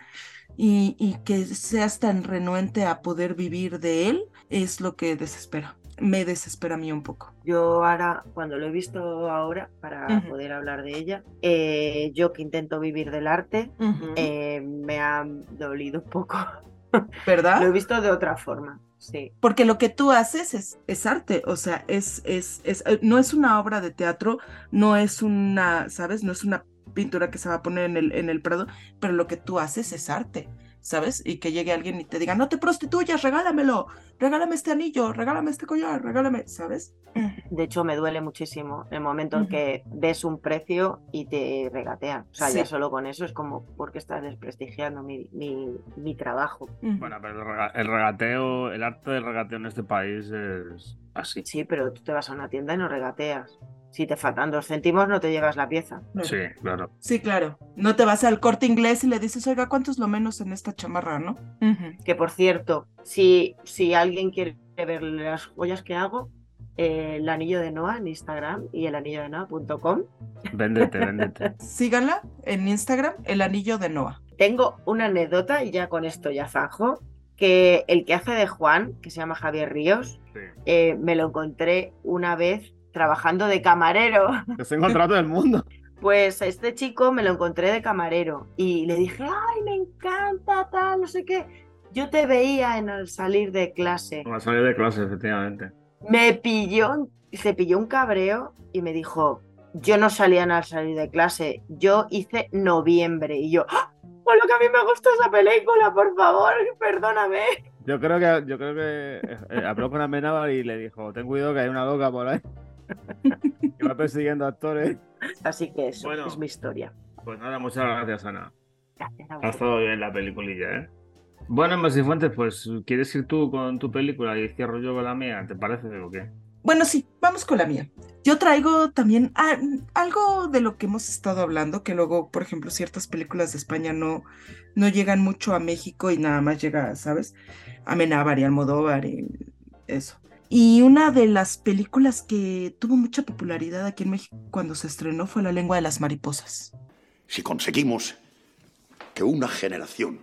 y, y que seas tan renuente a poder vivir de él es lo que desespera. Me desespera a mí un poco. Yo ahora, cuando lo he visto ahora, para poder hablar de ella, eh, yo que intento vivir del arte, eh, me ha dolido un poco. ¿Verdad? Lo he visto de otra forma, sí. Porque lo que tú haces es, es arte, o sea, es, es, es, eh, no es una obra de teatro, no es una, ¿sabes? No es una pintura que se va a poner en el, en el Prado, pero lo que tú haces es arte, ¿sabes? Y que llegue alguien y te diga, no te prostituyas, regálamelo, regálame este anillo, regálame este collar, regálame, ¿sabes? De hecho, me duele muchísimo el momento en que ves un precio y te regatean. O sea, ya solo con eso es como, porque estás desprestigiando mi, mi, mi trabajo? Bueno, pero el regateo, el arte del regateo en este país es así. Sí, pero tú te vas a una tienda y no regateas. Si te faltan dos céntimos, no te llevas la pieza. Sí, claro. Sí, claro. No te vas al corte inglés y le dices, oiga, ¿cuánto es lo menos en esta chamarra, no? Que por cierto, si, si alguien quiere ver las joyas que hago, eh, el anillo de Noah en Instagram y el anillo de Noah.com. Véndete, véndete. Síganla en Instagram, el anillo de Noah. Tengo una anécdota y ya con esto ya zanjo, que el que hace de Juan, que se llama Javier Ríos, Sí. eh, me lo encontré una vez trabajando de camarero. Que se encontrado todo el mundo. Pues a este chico me lo encontré de camarero y le dije, ay, me encanta, tal, no sé qué. Yo te veía en el salir de clase. Va a salir de clase, efectivamente. Me pilló, se pilló un cabreo y me dijo, yo no salía en al salir de clase, yo hice noviembre. Y yo, ¡Ah! por lo que a mí me gusta esa película, por favor, perdóname. Yo creo que, yo creo que eh, eh, habló con Amenábar y le dijo, ten cuidado que hay una loca por ahí. que va persiguiendo actores. Así que eso Bueno. es mi historia. Pues nada, muchas gracias, Ana. Gracias a Ha estado bien la peliculilla, ¿eh? Bueno, Masifuentes, pues ¿quieres ir tú con tu película y cierro yo con la mía? ¿Te parece o qué? Bueno, sí, vamos con la mía. Yo traigo también algo de lo que hemos estado hablando, que luego, por ejemplo, ciertas películas de España no, no llegan mucho a México y nada más llega, ¿sabes? A Menábar y Almodóvar y eso. Y una de las películas que tuvo mucha popularidad aquí en México cuando se estrenó fue La lengua de las mariposas. Si conseguimos que una generación,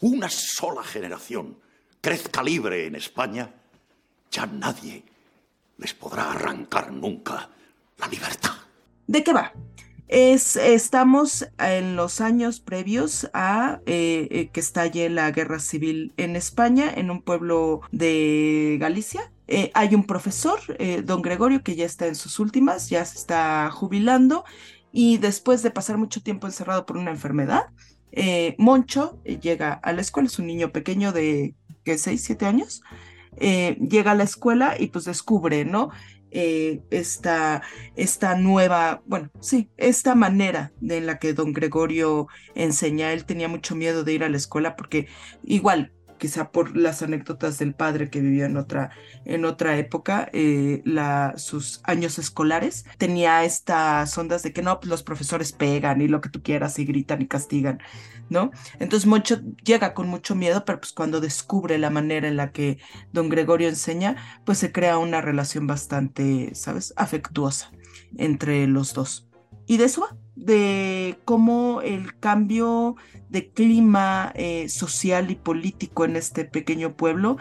una sola generación, crezca libre en España, ya nadie les podrá arrancar nunca la libertad. ¿De qué va? Es, estamos en los años previos a eh, eh, que estalle la guerra civil en España, en un pueblo de Galicia. Eh, hay un profesor, don Gregorio, que ya está en sus últimas, ya se está jubilando y después de pasar mucho tiempo encerrado por una enfermedad, Moncho llega a la escuela, es un niño pequeño de ¿qué, 6, 7 años, llega a la escuela y pues descubre, ¿no? Eh, esta, esta nueva, bueno, sí, esta manera de en la que don Gregorio enseña. Él tenía mucho miedo de ir a la escuela porque igual quizá por las anécdotas del padre que vivió en otra, en otra época, eh, sus años escolares, tenía estas ondas de que no, pues los profesores pegan y lo que tú quieras y gritan y castigan, ¿no? Entonces Moncho llega con mucho miedo, pero pues cuando descubre la manera en la que don Gregorio enseña, pues se crea una relación bastante, ¿sabes?, afectuosa entre los dos. Y de eso de cómo el cambio de clima eh, social y político en este pequeño pueblo,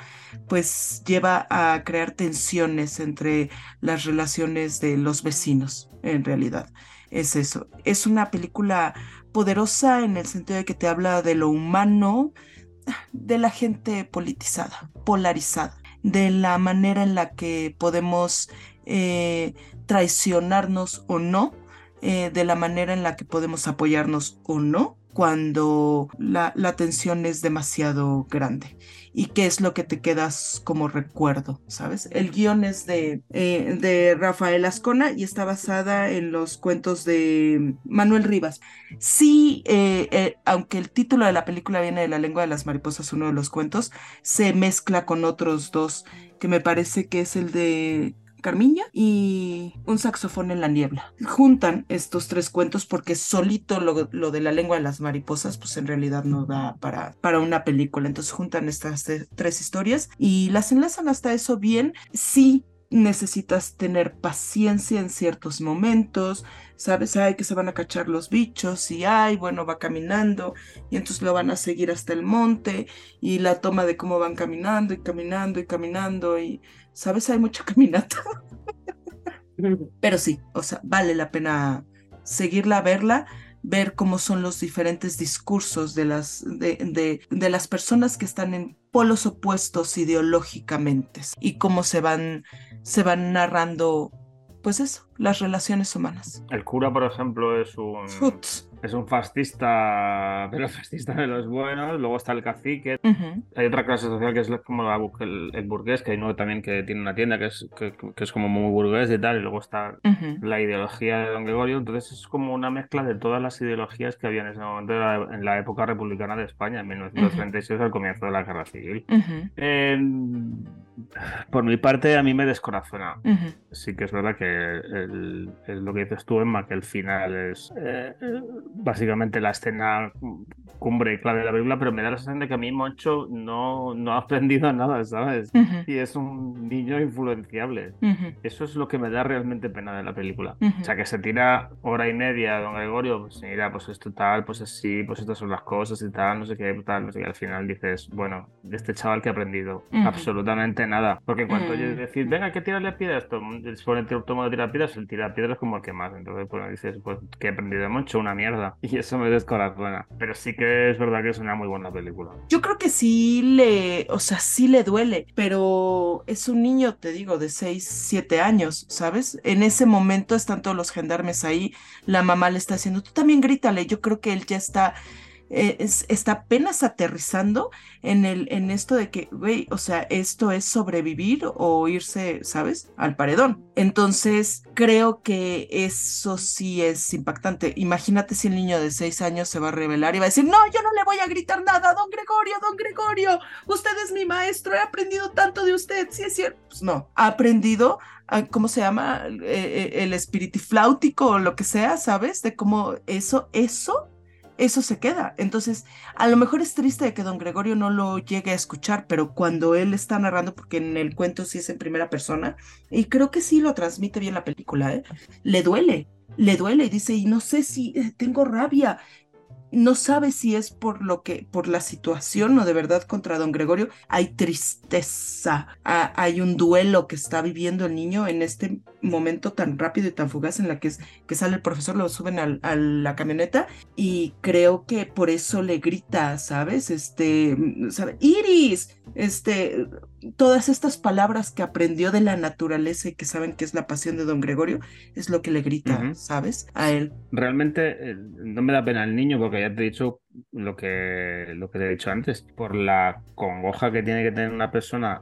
pues lleva a crear tensiones entre las relaciones de los vecinos, en realidad. Es eso. Es una película poderosa en el sentido de que te habla de lo humano, de la gente politizada, polarizada, de la manera en la que podemos eh, traicionarnos o no eh, de la manera en la que podemos apoyarnos o no cuando la, tensión es demasiado grande y qué es lo que te quedas como recuerdo, ¿sabes? El guion es de, eh, de Rafael Ascona y está basada en los cuentos de Manuel Rivas. Sí, eh, aunque el título de la película viene de La lengua de las mariposas, uno de los cuentos, se mezcla con otros dos, que me parece que es el de Carmiña y un saxofón en la niebla. Juntan estos tres cuentos porque solito lo, de la lengua de las mariposas, pues en realidad no da para, para una película. Entonces juntan estas tres historias y las enlazan hasta eso bien. Sí necesitas tener paciencia en ciertos momentos, sabes, ay, que se van a cachar los bichos y ay, bueno, va caminando y entonces lo van a seguir hasta el monte y la toma de cómo van caminando y caminando y caminando y ¿sabes? Hay mucha caminata. Pero sí, o sea, vale la pena seguirla, verla, ver cómo son los diferentes discursos de las, de, de, las personas que están en polos opuestos ideológicamente y cómo se van, se van narrando, pues eso, las relaciones humanas. El cura, por ejemplo, es un es un fascista, pero fascista de los buenos. Luego está el cacique. Hay otra clase social que es como el, burgués, que hay uno también que tiene una tienda que es, que, es como muy burgués y tal. Y luego está la ideología de Don Gregorio. Entonces es como una mezcla de todas las ideologías que había en ese momento en la época republicana de España, en 1936, al comienzo de la guerra civil. por mi parte, a mí me descorazona. Sí que es verdad que es lo que dices tú, Emma, que el final es. Eh, básicamente la escena cumbre y clave de la película, pero me da la sensación de que a mí Moncho no, no ha aprendido nada, ¿sabes? Y es un niño influenciable. Eso es lo que me da realmente pena de la película. O sea, que se tira hora y media don Gregorio, pues mira, pues esto tal, pues así, pues estas son las cosas y tal, no sé qué, tal, no sé qué. Al final dices, bueno, de este chaval que ha aprendido absolutamente nada. Porque en cuanto yo decir, venga, hay que tirarle piedras, se pone el tomo de tirar piedras, el tirar piedras como el que más. Entonces, pues dices, pues, ¿qué he aprendido de Moncho? Una mierda. Y eso me descorazona. Pero sí que es verdad que es una muy buena película. Yo creo que sí le, o sea, sí le duele, pero es un niño, te digo, de 6, 7 años, ¿sabes? En ese momento están todos los gendarmes ahí, la mamá le está haciendo, tú también grítale, yo creo que él ya está eh, está apenas aterrizando en, el, en esto de que, güey, o sea, esto es sobrevivir o irse, ¿sabes? Al paredón. Entonces, creo que eso sí es impactante. Imagínate si el niño de seis años se va a revelar y va a decir, no, yo no le voy a gritar nada, don Gregorio, don Gregorio, usted es mi maestro, he aprendido tanto de usted, sí es cierto. Pues no, ha aprendido ¿cómo se llama? Eh, eh, el espiritifláutico o lo que sea, ¿sabes? De cómo eso, eso eso se queda. Entonces, a lo mejor es triste que don Gregorio no lo llegue a escuchar, pero cuando él está narrando, porque en el cuento sí es en primera persona, y creo que sí lo transmite bien la película, ¿eh? le duele, le duele y dice, y no sé si eh, tengo rabia. no sabe si es por lo que, por la situación o de verdad contra don Gregorio. Hay tristeza, hay un duelo que está viviendo el niño en este momento tan rápido y tan fugaz en la que, es, que sale el profesor, lo suben al- a la camioneta y creo que por eso le grita, ¿sabes? Este, mm, ¿sabe? Iris, este, todas estas palabras que aprendió de la naturaleza y que saben que es la pasión de don Gregorio, es lo que le grita. ¿sabes? A él. Realmente eh, no me da pena el niño porque ya te he dicho lo que, lo que te he dicho antes, por la congoja que tiene que tener una persona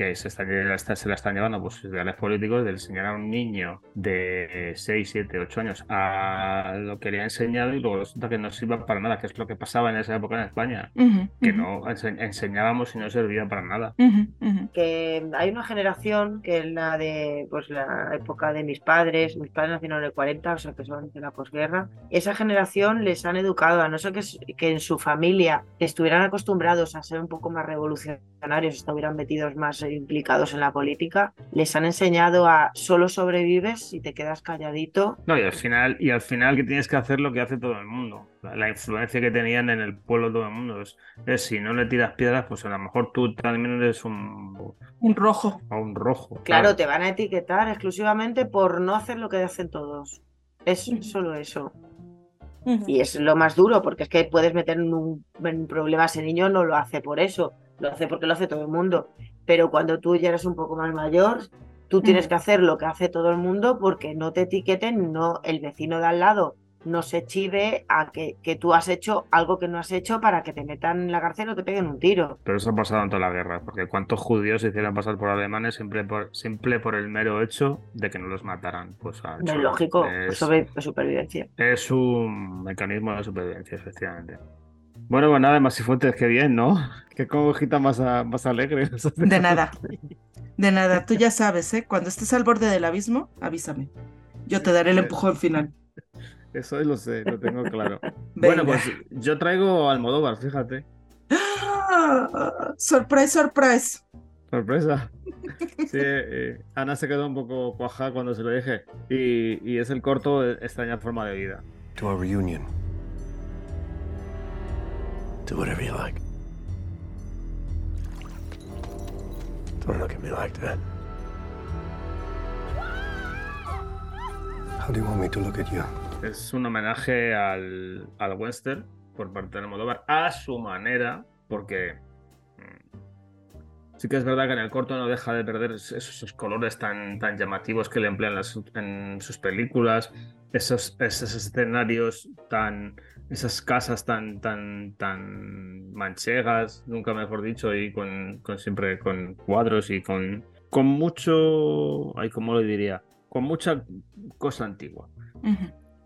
que se, está, se la están llevando pues ideales políticos de enseñar a un niño de 6, 7, 8 años a lo que le ha enseñado y luego resulta que no sirva para nada, que es lo que pasaba en esa época en España, Ujú, que ujú, no ense- enseñábamos y no servía para nada. ujú, ujú. que hay una generación que es la de pues la época de mis padres, mis padres nacieron en el 40, o sea que son de la posguerra. Esa generación les han educado, a no ser que, que en su familia estuvieran acostumbrados a ser un poco más revolucionarios, estuvieran metidos más implicados en la política, les han enseñado a solo sobrevives si te quedas calladito. No, y al final, y al final que tienes que hacer lo que hace todo el mundo. La, la influencia que tenían en el pueblo todo el mundo es, es si no le tiras piedras, pues a lo mejor tú también eres un, Un rojo. un rojo. Claro, te van a etiquetar exclusivamente por no hacer lo que hacen todos. Es solo eso. Y es lo más duro, porque es que puedes meter en un, en un problema a ese niño, no lo hace por eso, lo hace porque lo hace todo el mundo. Pero cuando tú ya eres un poco más mayor, tú tienes que hacer lo que hace todo el mundo porque no te etiqueten, no el vecino de al lado no se chive a que, que tú has hecho algo que no has hecho para que te metan en la cárcel o te peguen un tiro. Pero eso ha pasado en toda la guerra, porque cuántos judíos se hicieron pasar por alemanes siempre por, siempre por el mero hecho de que no los mataran. Pues ha No es hecho- lógico, es- sobre supervivencia. Es un mecanismo de supervivencia, efectivamente. Bueno, pues nada, más y fuentes, qué bien, ¿no? Qué congojita más, a- más alegre. De nada. De nada. Tú ya sabes, ¿eh? Cuando estés al borde del abismo, avísame. Yo te daré el empujón final. Eso lo sé, lo tengo claro. Bueno, pues yo traigo Almodóvar, fíjate. ¡Ah! Surprise, surprise. Sorpresa. Sí, eh, Ana se quedó un poco cuajada cuando se lo dije. Y, y es el corto de Extraña Forma de Vida. To our reunion. Do whatever you like. Don't look at me like that. How do you want me to look at you? Es un homenaje al, al western por parte de Almodóvar a su manera, porque mm, sí que es verdad que en el corto no deja de perder esos, esos colores tan, tan llamativos que le emplean las- en sus películas, esos, esos escenarios tan, esas casas tan, tan, tan manchegas, nunca mejor dicho, y con, con siempre con cuadros y con, con mucho, ay, ¿cómo lo diría? Con mucha cosa antigua.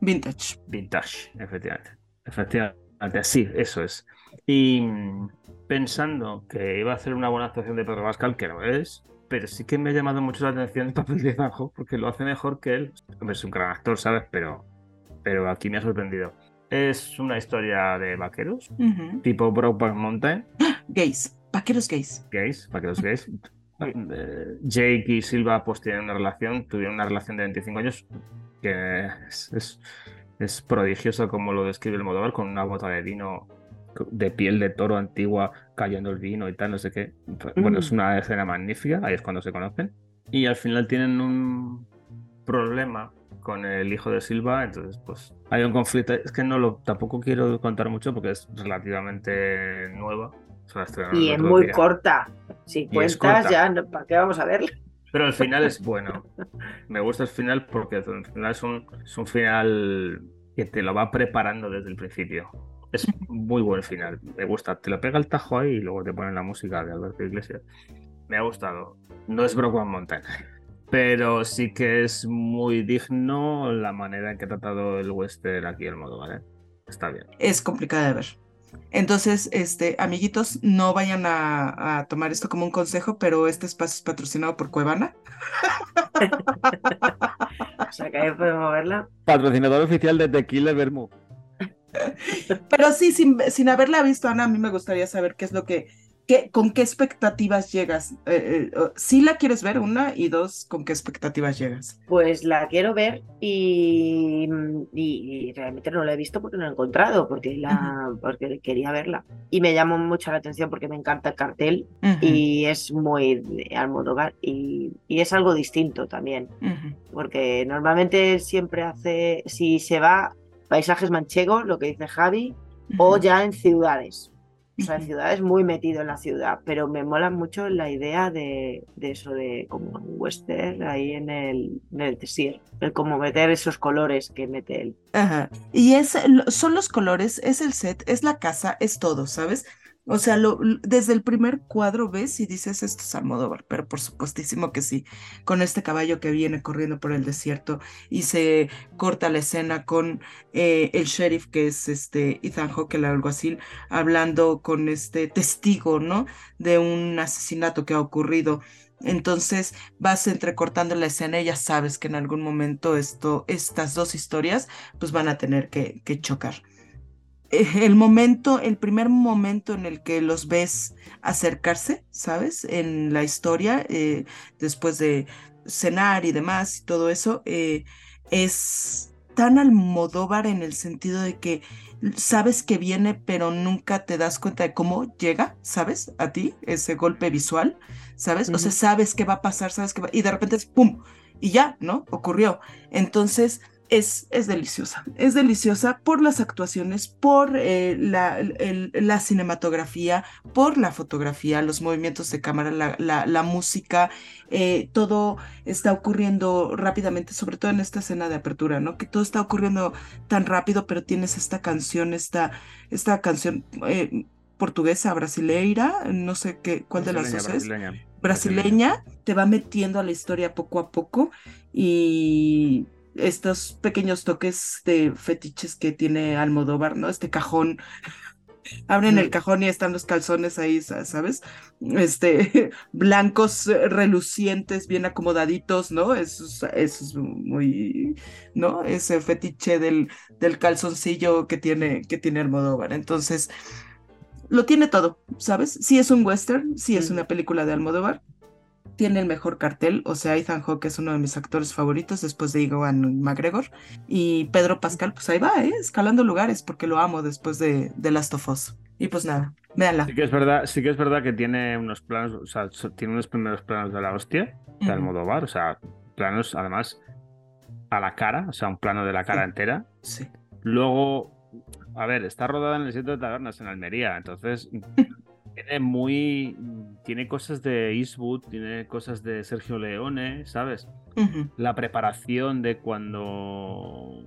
Vintage. Vintage, efectivamente. Efectivamente, sí, eso es. Y mm, pensando que iba a hacer una buena actuación de Pedro Pascal, que no es, pero sí que me ha llamado mucho la atención el papel de Zanjo, porque lo hace mejor que él. Hombre, es un gran actor, ¿sabes? Pero, pero aquí me ha sorprendido. Es una historia de vaqueros, tipo Brokeback Mountain, Gays. Vaqueros gays. gays, vaqueros gays. Eh, Jake y Silva pues tienen una relación, tuvieron una relación de 25 años que es, es, es prodigiosa como lo describe el Modovar con una bota de vino de piel de toro antigua cayendo el vino y tal, no sé qué. Bueno, es una escena magnífica, ahí es cuando se conocen. Y al final tienen un problema con el hijo de Silva, entonces pues hay un conflicto. Es que no lo tampoco quiero contar mucho porque es relativamente nueva. Y es muy día. corta. Si cuentas, corta. ya, no- ¿para qué vamos a verla? Pero el final es bueno. Me gusta el final porque el final es un, es un final que te lo va preparando desde el principio. Es muy buen final. Me gusta. Te lo pega el tajo ahí y luego te ponen la música de Alberto Iglesias. Me ha gustado. No es Brockman Mountain. Pero sí que es muy digno la manera en que ha tratado el western aquí el modo, ¿vale? Está bien. Es complicada de ver. Entonces, este, amiguitos, no vayan a, a tomar esto como un consejo, pero este espacio es patrocinado por Cuevana. O sea, que ahí podemos verla. Patrocinador oficial de Tequila Vermouth. Pero sí, sin, sin haberla visto, Ana, a mí me gustaría saber qué es lo que ¿qué, ¿con qué expectativas llegas? Eh, eh, ¿Sí la quieres ver, una? Y dos, ¿con qué expectativas llegas? Pues la quiero ver y, y- y realmente no la he visto porque no la he encontrado, porque, la, porque quería verla. Y me llamó mucho la atención porque me encanta el cartel Ujú, y es muy Almodóvar y, y es algo distinto también, ujú, porque normalmente siempre hace, si se va paisajes manchegos, lo que dice Javi, o ya en ciudades. O sea, en ciudades muy metido en la ciudad, pero me mola mucho la idea de, de eso de como un western ahí en el, en el desierto, el como meter esos colores que mete él. Ajá. Y es, son los colores, es el set, es la casa, es todo, ¿sabes? O sea, lo, desde el primer cuadro ves y dices, esto es Almodóvar, pero por supuestísimo que sí, con este caballo que viene corriendo por el desierto y se corta la escena con eh, el sheriff, que es este Ethan Hawke, el alguacil, hablando con este testigo, ¿no? De un asesinato que ha ocurrido. Entonces vas entrecortando la escena y ya sabes que en algún momento esto, estas dos historias pues van a tener que chocar. El momento, el primer momento en el que los ves acercarse, ¿sabes? En la historia, eh, después de cenar y demás y todo eso, eh, es tan Almodóvar en el sentido de que sabes que viene, pero nunca te das cuenta de cómo llega, ¿sabes? A ti, ese golpe visual, ¿sabes? O sea, sabes que va a pasar, sabes que va, y de repente es ¡pum! Y ya, ¿no? Ocurrió. Entonces, es, es deliciosa. Es deliciosa por las actuaciones, por eh, la, el- la cinematografía, por la fotografía, los movimientos de cámara, la, la- la música, eh, todo está ocurriendo rápidamente, sobre todo en esta escena de apertura, ¿no? Que todo está ocurriendo tan rápido, pero tienes esta canción, esta, esta canción eh, portuguesa, brasileira, no sé qué, cuál de las dos es brasileña. brasileña, te va metiendo a la historia poco a poco y estos pequeños toques de fetiches que tiene Almodóvar, ¿no? Este cajón, abren el cajón y están los calzones ahí, sa- ¿sabes? Este, blancos, eh, relucientes, bien acomodaditos, ¿no? Eso es, eso es muy, ¿no? Ese fetiche del, del calzoncillo que tiene, que tiene Almodóvar. Entonces, lo tiene todo, ¿sabes? Sí es un western, sí es una película de Almodóvar, tiene el mejor cartel, o sea, Ethan Hawke es uno de mis actores favoritos después de Iwan McGregor y Pedro Pascal, pues ahí va, ¿eh? Escalando lugares porque lo amo después de, de Last of Us. Y pues nada, véanla. Sí que es verdad, sí que es verdad que tiene unos planos, o sea, tiene unos primeros planos de la hostia, de Ujú. Almodóvar, o sea, planos además a la cara, o sea, un plano de la cara Sí. entera. Sí. Luego, a ver, está rodada en el sitio de tabernas en Almería, entonces tiene muy, tiene cosas de Eastwood, tiene cosas de Sergio Leone, ¿sabes? La preparación de cuando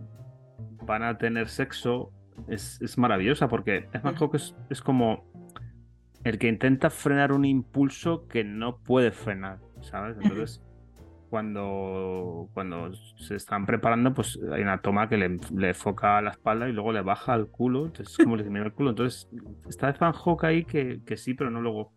van a tener sexo es, es maravillosa porque Ethan Ujú. Hawke es, es como el que intenta frenar un impulso que no puede frenar, ¿sabes? Entonces, cuando, cuando se están preparando, pues hay una toma que le, le enfoca a la espalda y luego le baja al culo, entonces es como le mira el culo. Entonces, está Ethan Hawke ahí que, que sí, pero no luego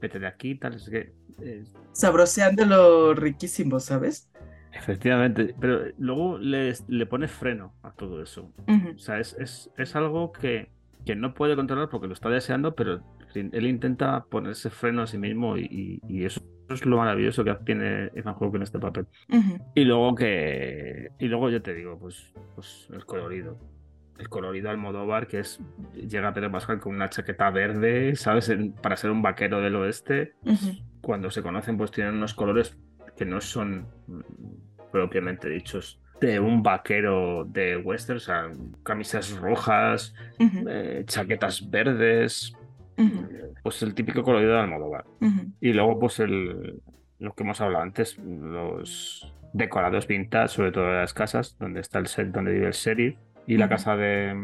vete de aquí, tal, es que... eh, Sabroseándolo riquísimo, ¿sabes? Efectivamente, pero luego le, le pone freno a todo eso. Ujú. O sea, es, es, es algo que, que no puede controlar porque lo está deseando, pero él intenta ponerse freno a sí mismo y, y- y eso es lo maravilloso que tiene Ethan Hawke en este papel. Y luego que. Y luego yo te digo, pues, pues el colorido. El colorido Almodóvar, que es. Llega Pedro Pascal con una chaqueta verde, ¿sabes? En- para ser un vaquero del oeste. Cuando se conocen, pues tienen unos colores que no son propiamente dichos de un vaquero de western, o sea, camisas rojas, eh, chaquetas verdes, Pues el típico colorido de Almodóvar. Y luego, pues, el, lo que hemos hablado antes, los decorados vintage, sobre todo de las casas, donde está el set donde vive el sheriff, y la casa de,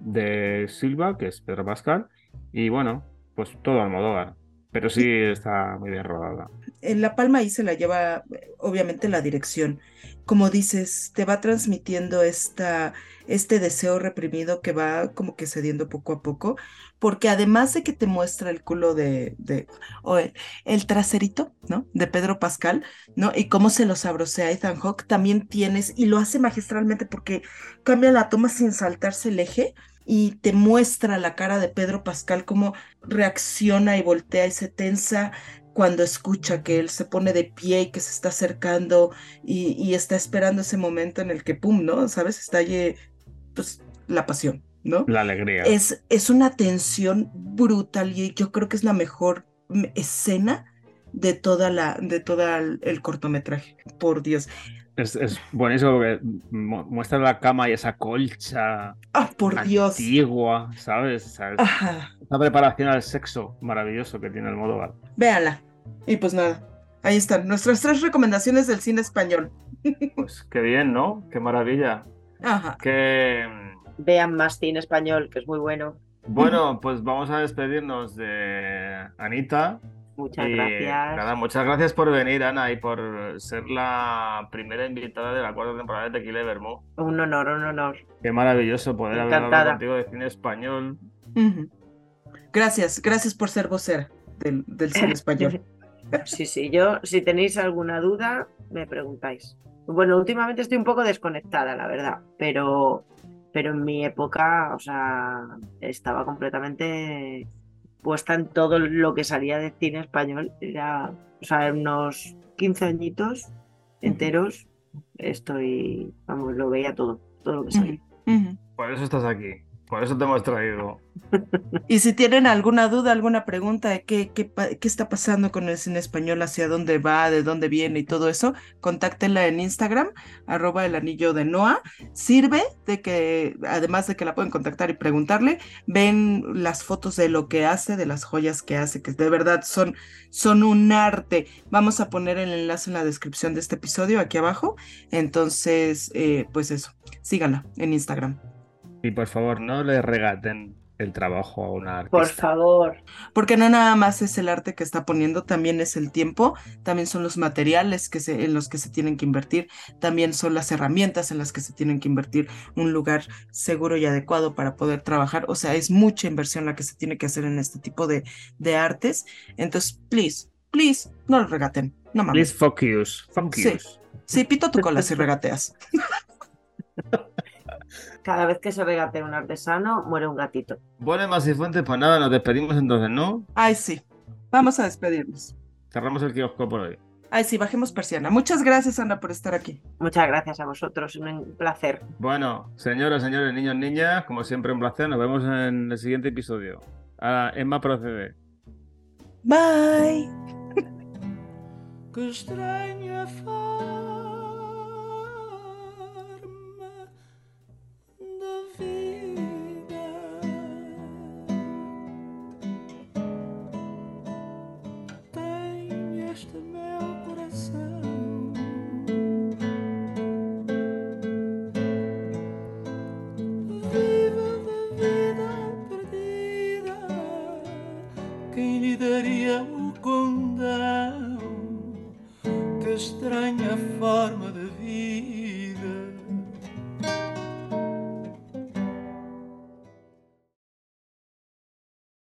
de Silva, que es Pedro Pascal, y bueno, pues todo Almodóvar. Pero sí está muy bien rodada. en La Palma ahí se la lleva, obviamente, la dirección. Como dices, te va transmitiendo esta, este deseo reprimido que va como que cediendo poco a poco, porque además de que te muestra el culo de, de o el, el traserito, ¿no? De Pedro Pascal, ¿no? Y cómo se lo sabrosea Ethan Hawke, también tienes, y lo hace magistralmente porque cambia la toma sin saltarse el eje, y te muestra la cara de Pedro Pascal, cómo reacciona y voltea y se tensa cuando escucha que él se pone de pie y que se está acercando y, y está esperando ese momento en el que, pum, ¿no? ¿Sabes? Estalle, pues, la pasión, ¿no? La alegría. Es, es una tensión brutal y yo creo que es la mejor escena de toda la, de todo el cortometraje, por Dios. Es, es buenísimo porque mu- muestra la cama y esa colcha Ah, por Dios. antigua, ¿sabes? ¿Sabes? Esa preparación al sexo maravilloso que tiene el Modóvar. Véanla. Y pues nada, ahí están nuestras tres recomendaciones del cine español. Pues qué bien, ¿no? Qué maravilla. Ajá. Que Vean más cine español, que es muy bueno. bueno, pues vamos a despedirnos de Anita. Muchas Y gracias. Nada, muchas gracias por venir, Ana, y por ser la primera invitada de la cuarta temporada de Tequila y Vermú. Un honor, un honor. Qué maravilloso poder haber hablado Encantada. contigo de cine español. Gracias, gracias por ser vocera del, del cine español. Sí, sí, yo, si tenéis alguna duda, me preguntáis. Bueno, últimamente estoy un poco desconectada, la verdad, pero, pero en mi época, o sea, estaba completamente puesta en todo lo que salía de cine español. Era, o sea, en unos 15 añitos enteros, estoy, vamos, lo veía todo, todo lo que salía. Por eso estás aquí. Por eso te hemos traído. Y si tienen alguna duda, alguna pregunta de qué, qué, qué está pasando con el cine español, hacia dónde va, de dónde viene y todo eso, contáctenla en Instagram, arroba el anillo de Noah. Sirve de que, además de que la pueden contactar y preguntarle, ven las fotos de lo que hace, de las joyas que hace, que de verdad son, son un arte. Vamos a poner el enlace en la descripción de este episodio aquí abajo. Entonces, eh, pues eso, síganla en Instagram. Y por favor, no le regaten el trabajo a una artista. Por favor. Porque no nada más es el arte que está poniendo, también es el tiempo, también son los materiales que se, en los que se tienen que invertir, también son las herramientas en las que se tienen que invertir, un lugar seguro y adecuado para poder trabajar. O sea, es mucha inversión la que se tiene que hacer en este tipo de, de artes. Entonces, please, please, no lo regaten. No mames. Please focus. Focus. Sí. Sí, pito tu cola si regateas. Cada vez que se regate un artesano, muere un gatito. Bueno, más y fuentes, pues nada, nos despedimos entonces, ¿no? Ay, sí. Vamos a despedirnos. Cerramos el kiosco por hoy. Ay, sí, bajemos persiana. Muchas gracias, Ana, por estar aquí. Muchas gracias a vosotros, un placer. Bueno, señoras, señores, niños, niñas, como siempre un placer. Nos vemos en el siguiente episodio. Emma procede. Bye. Que estranha forma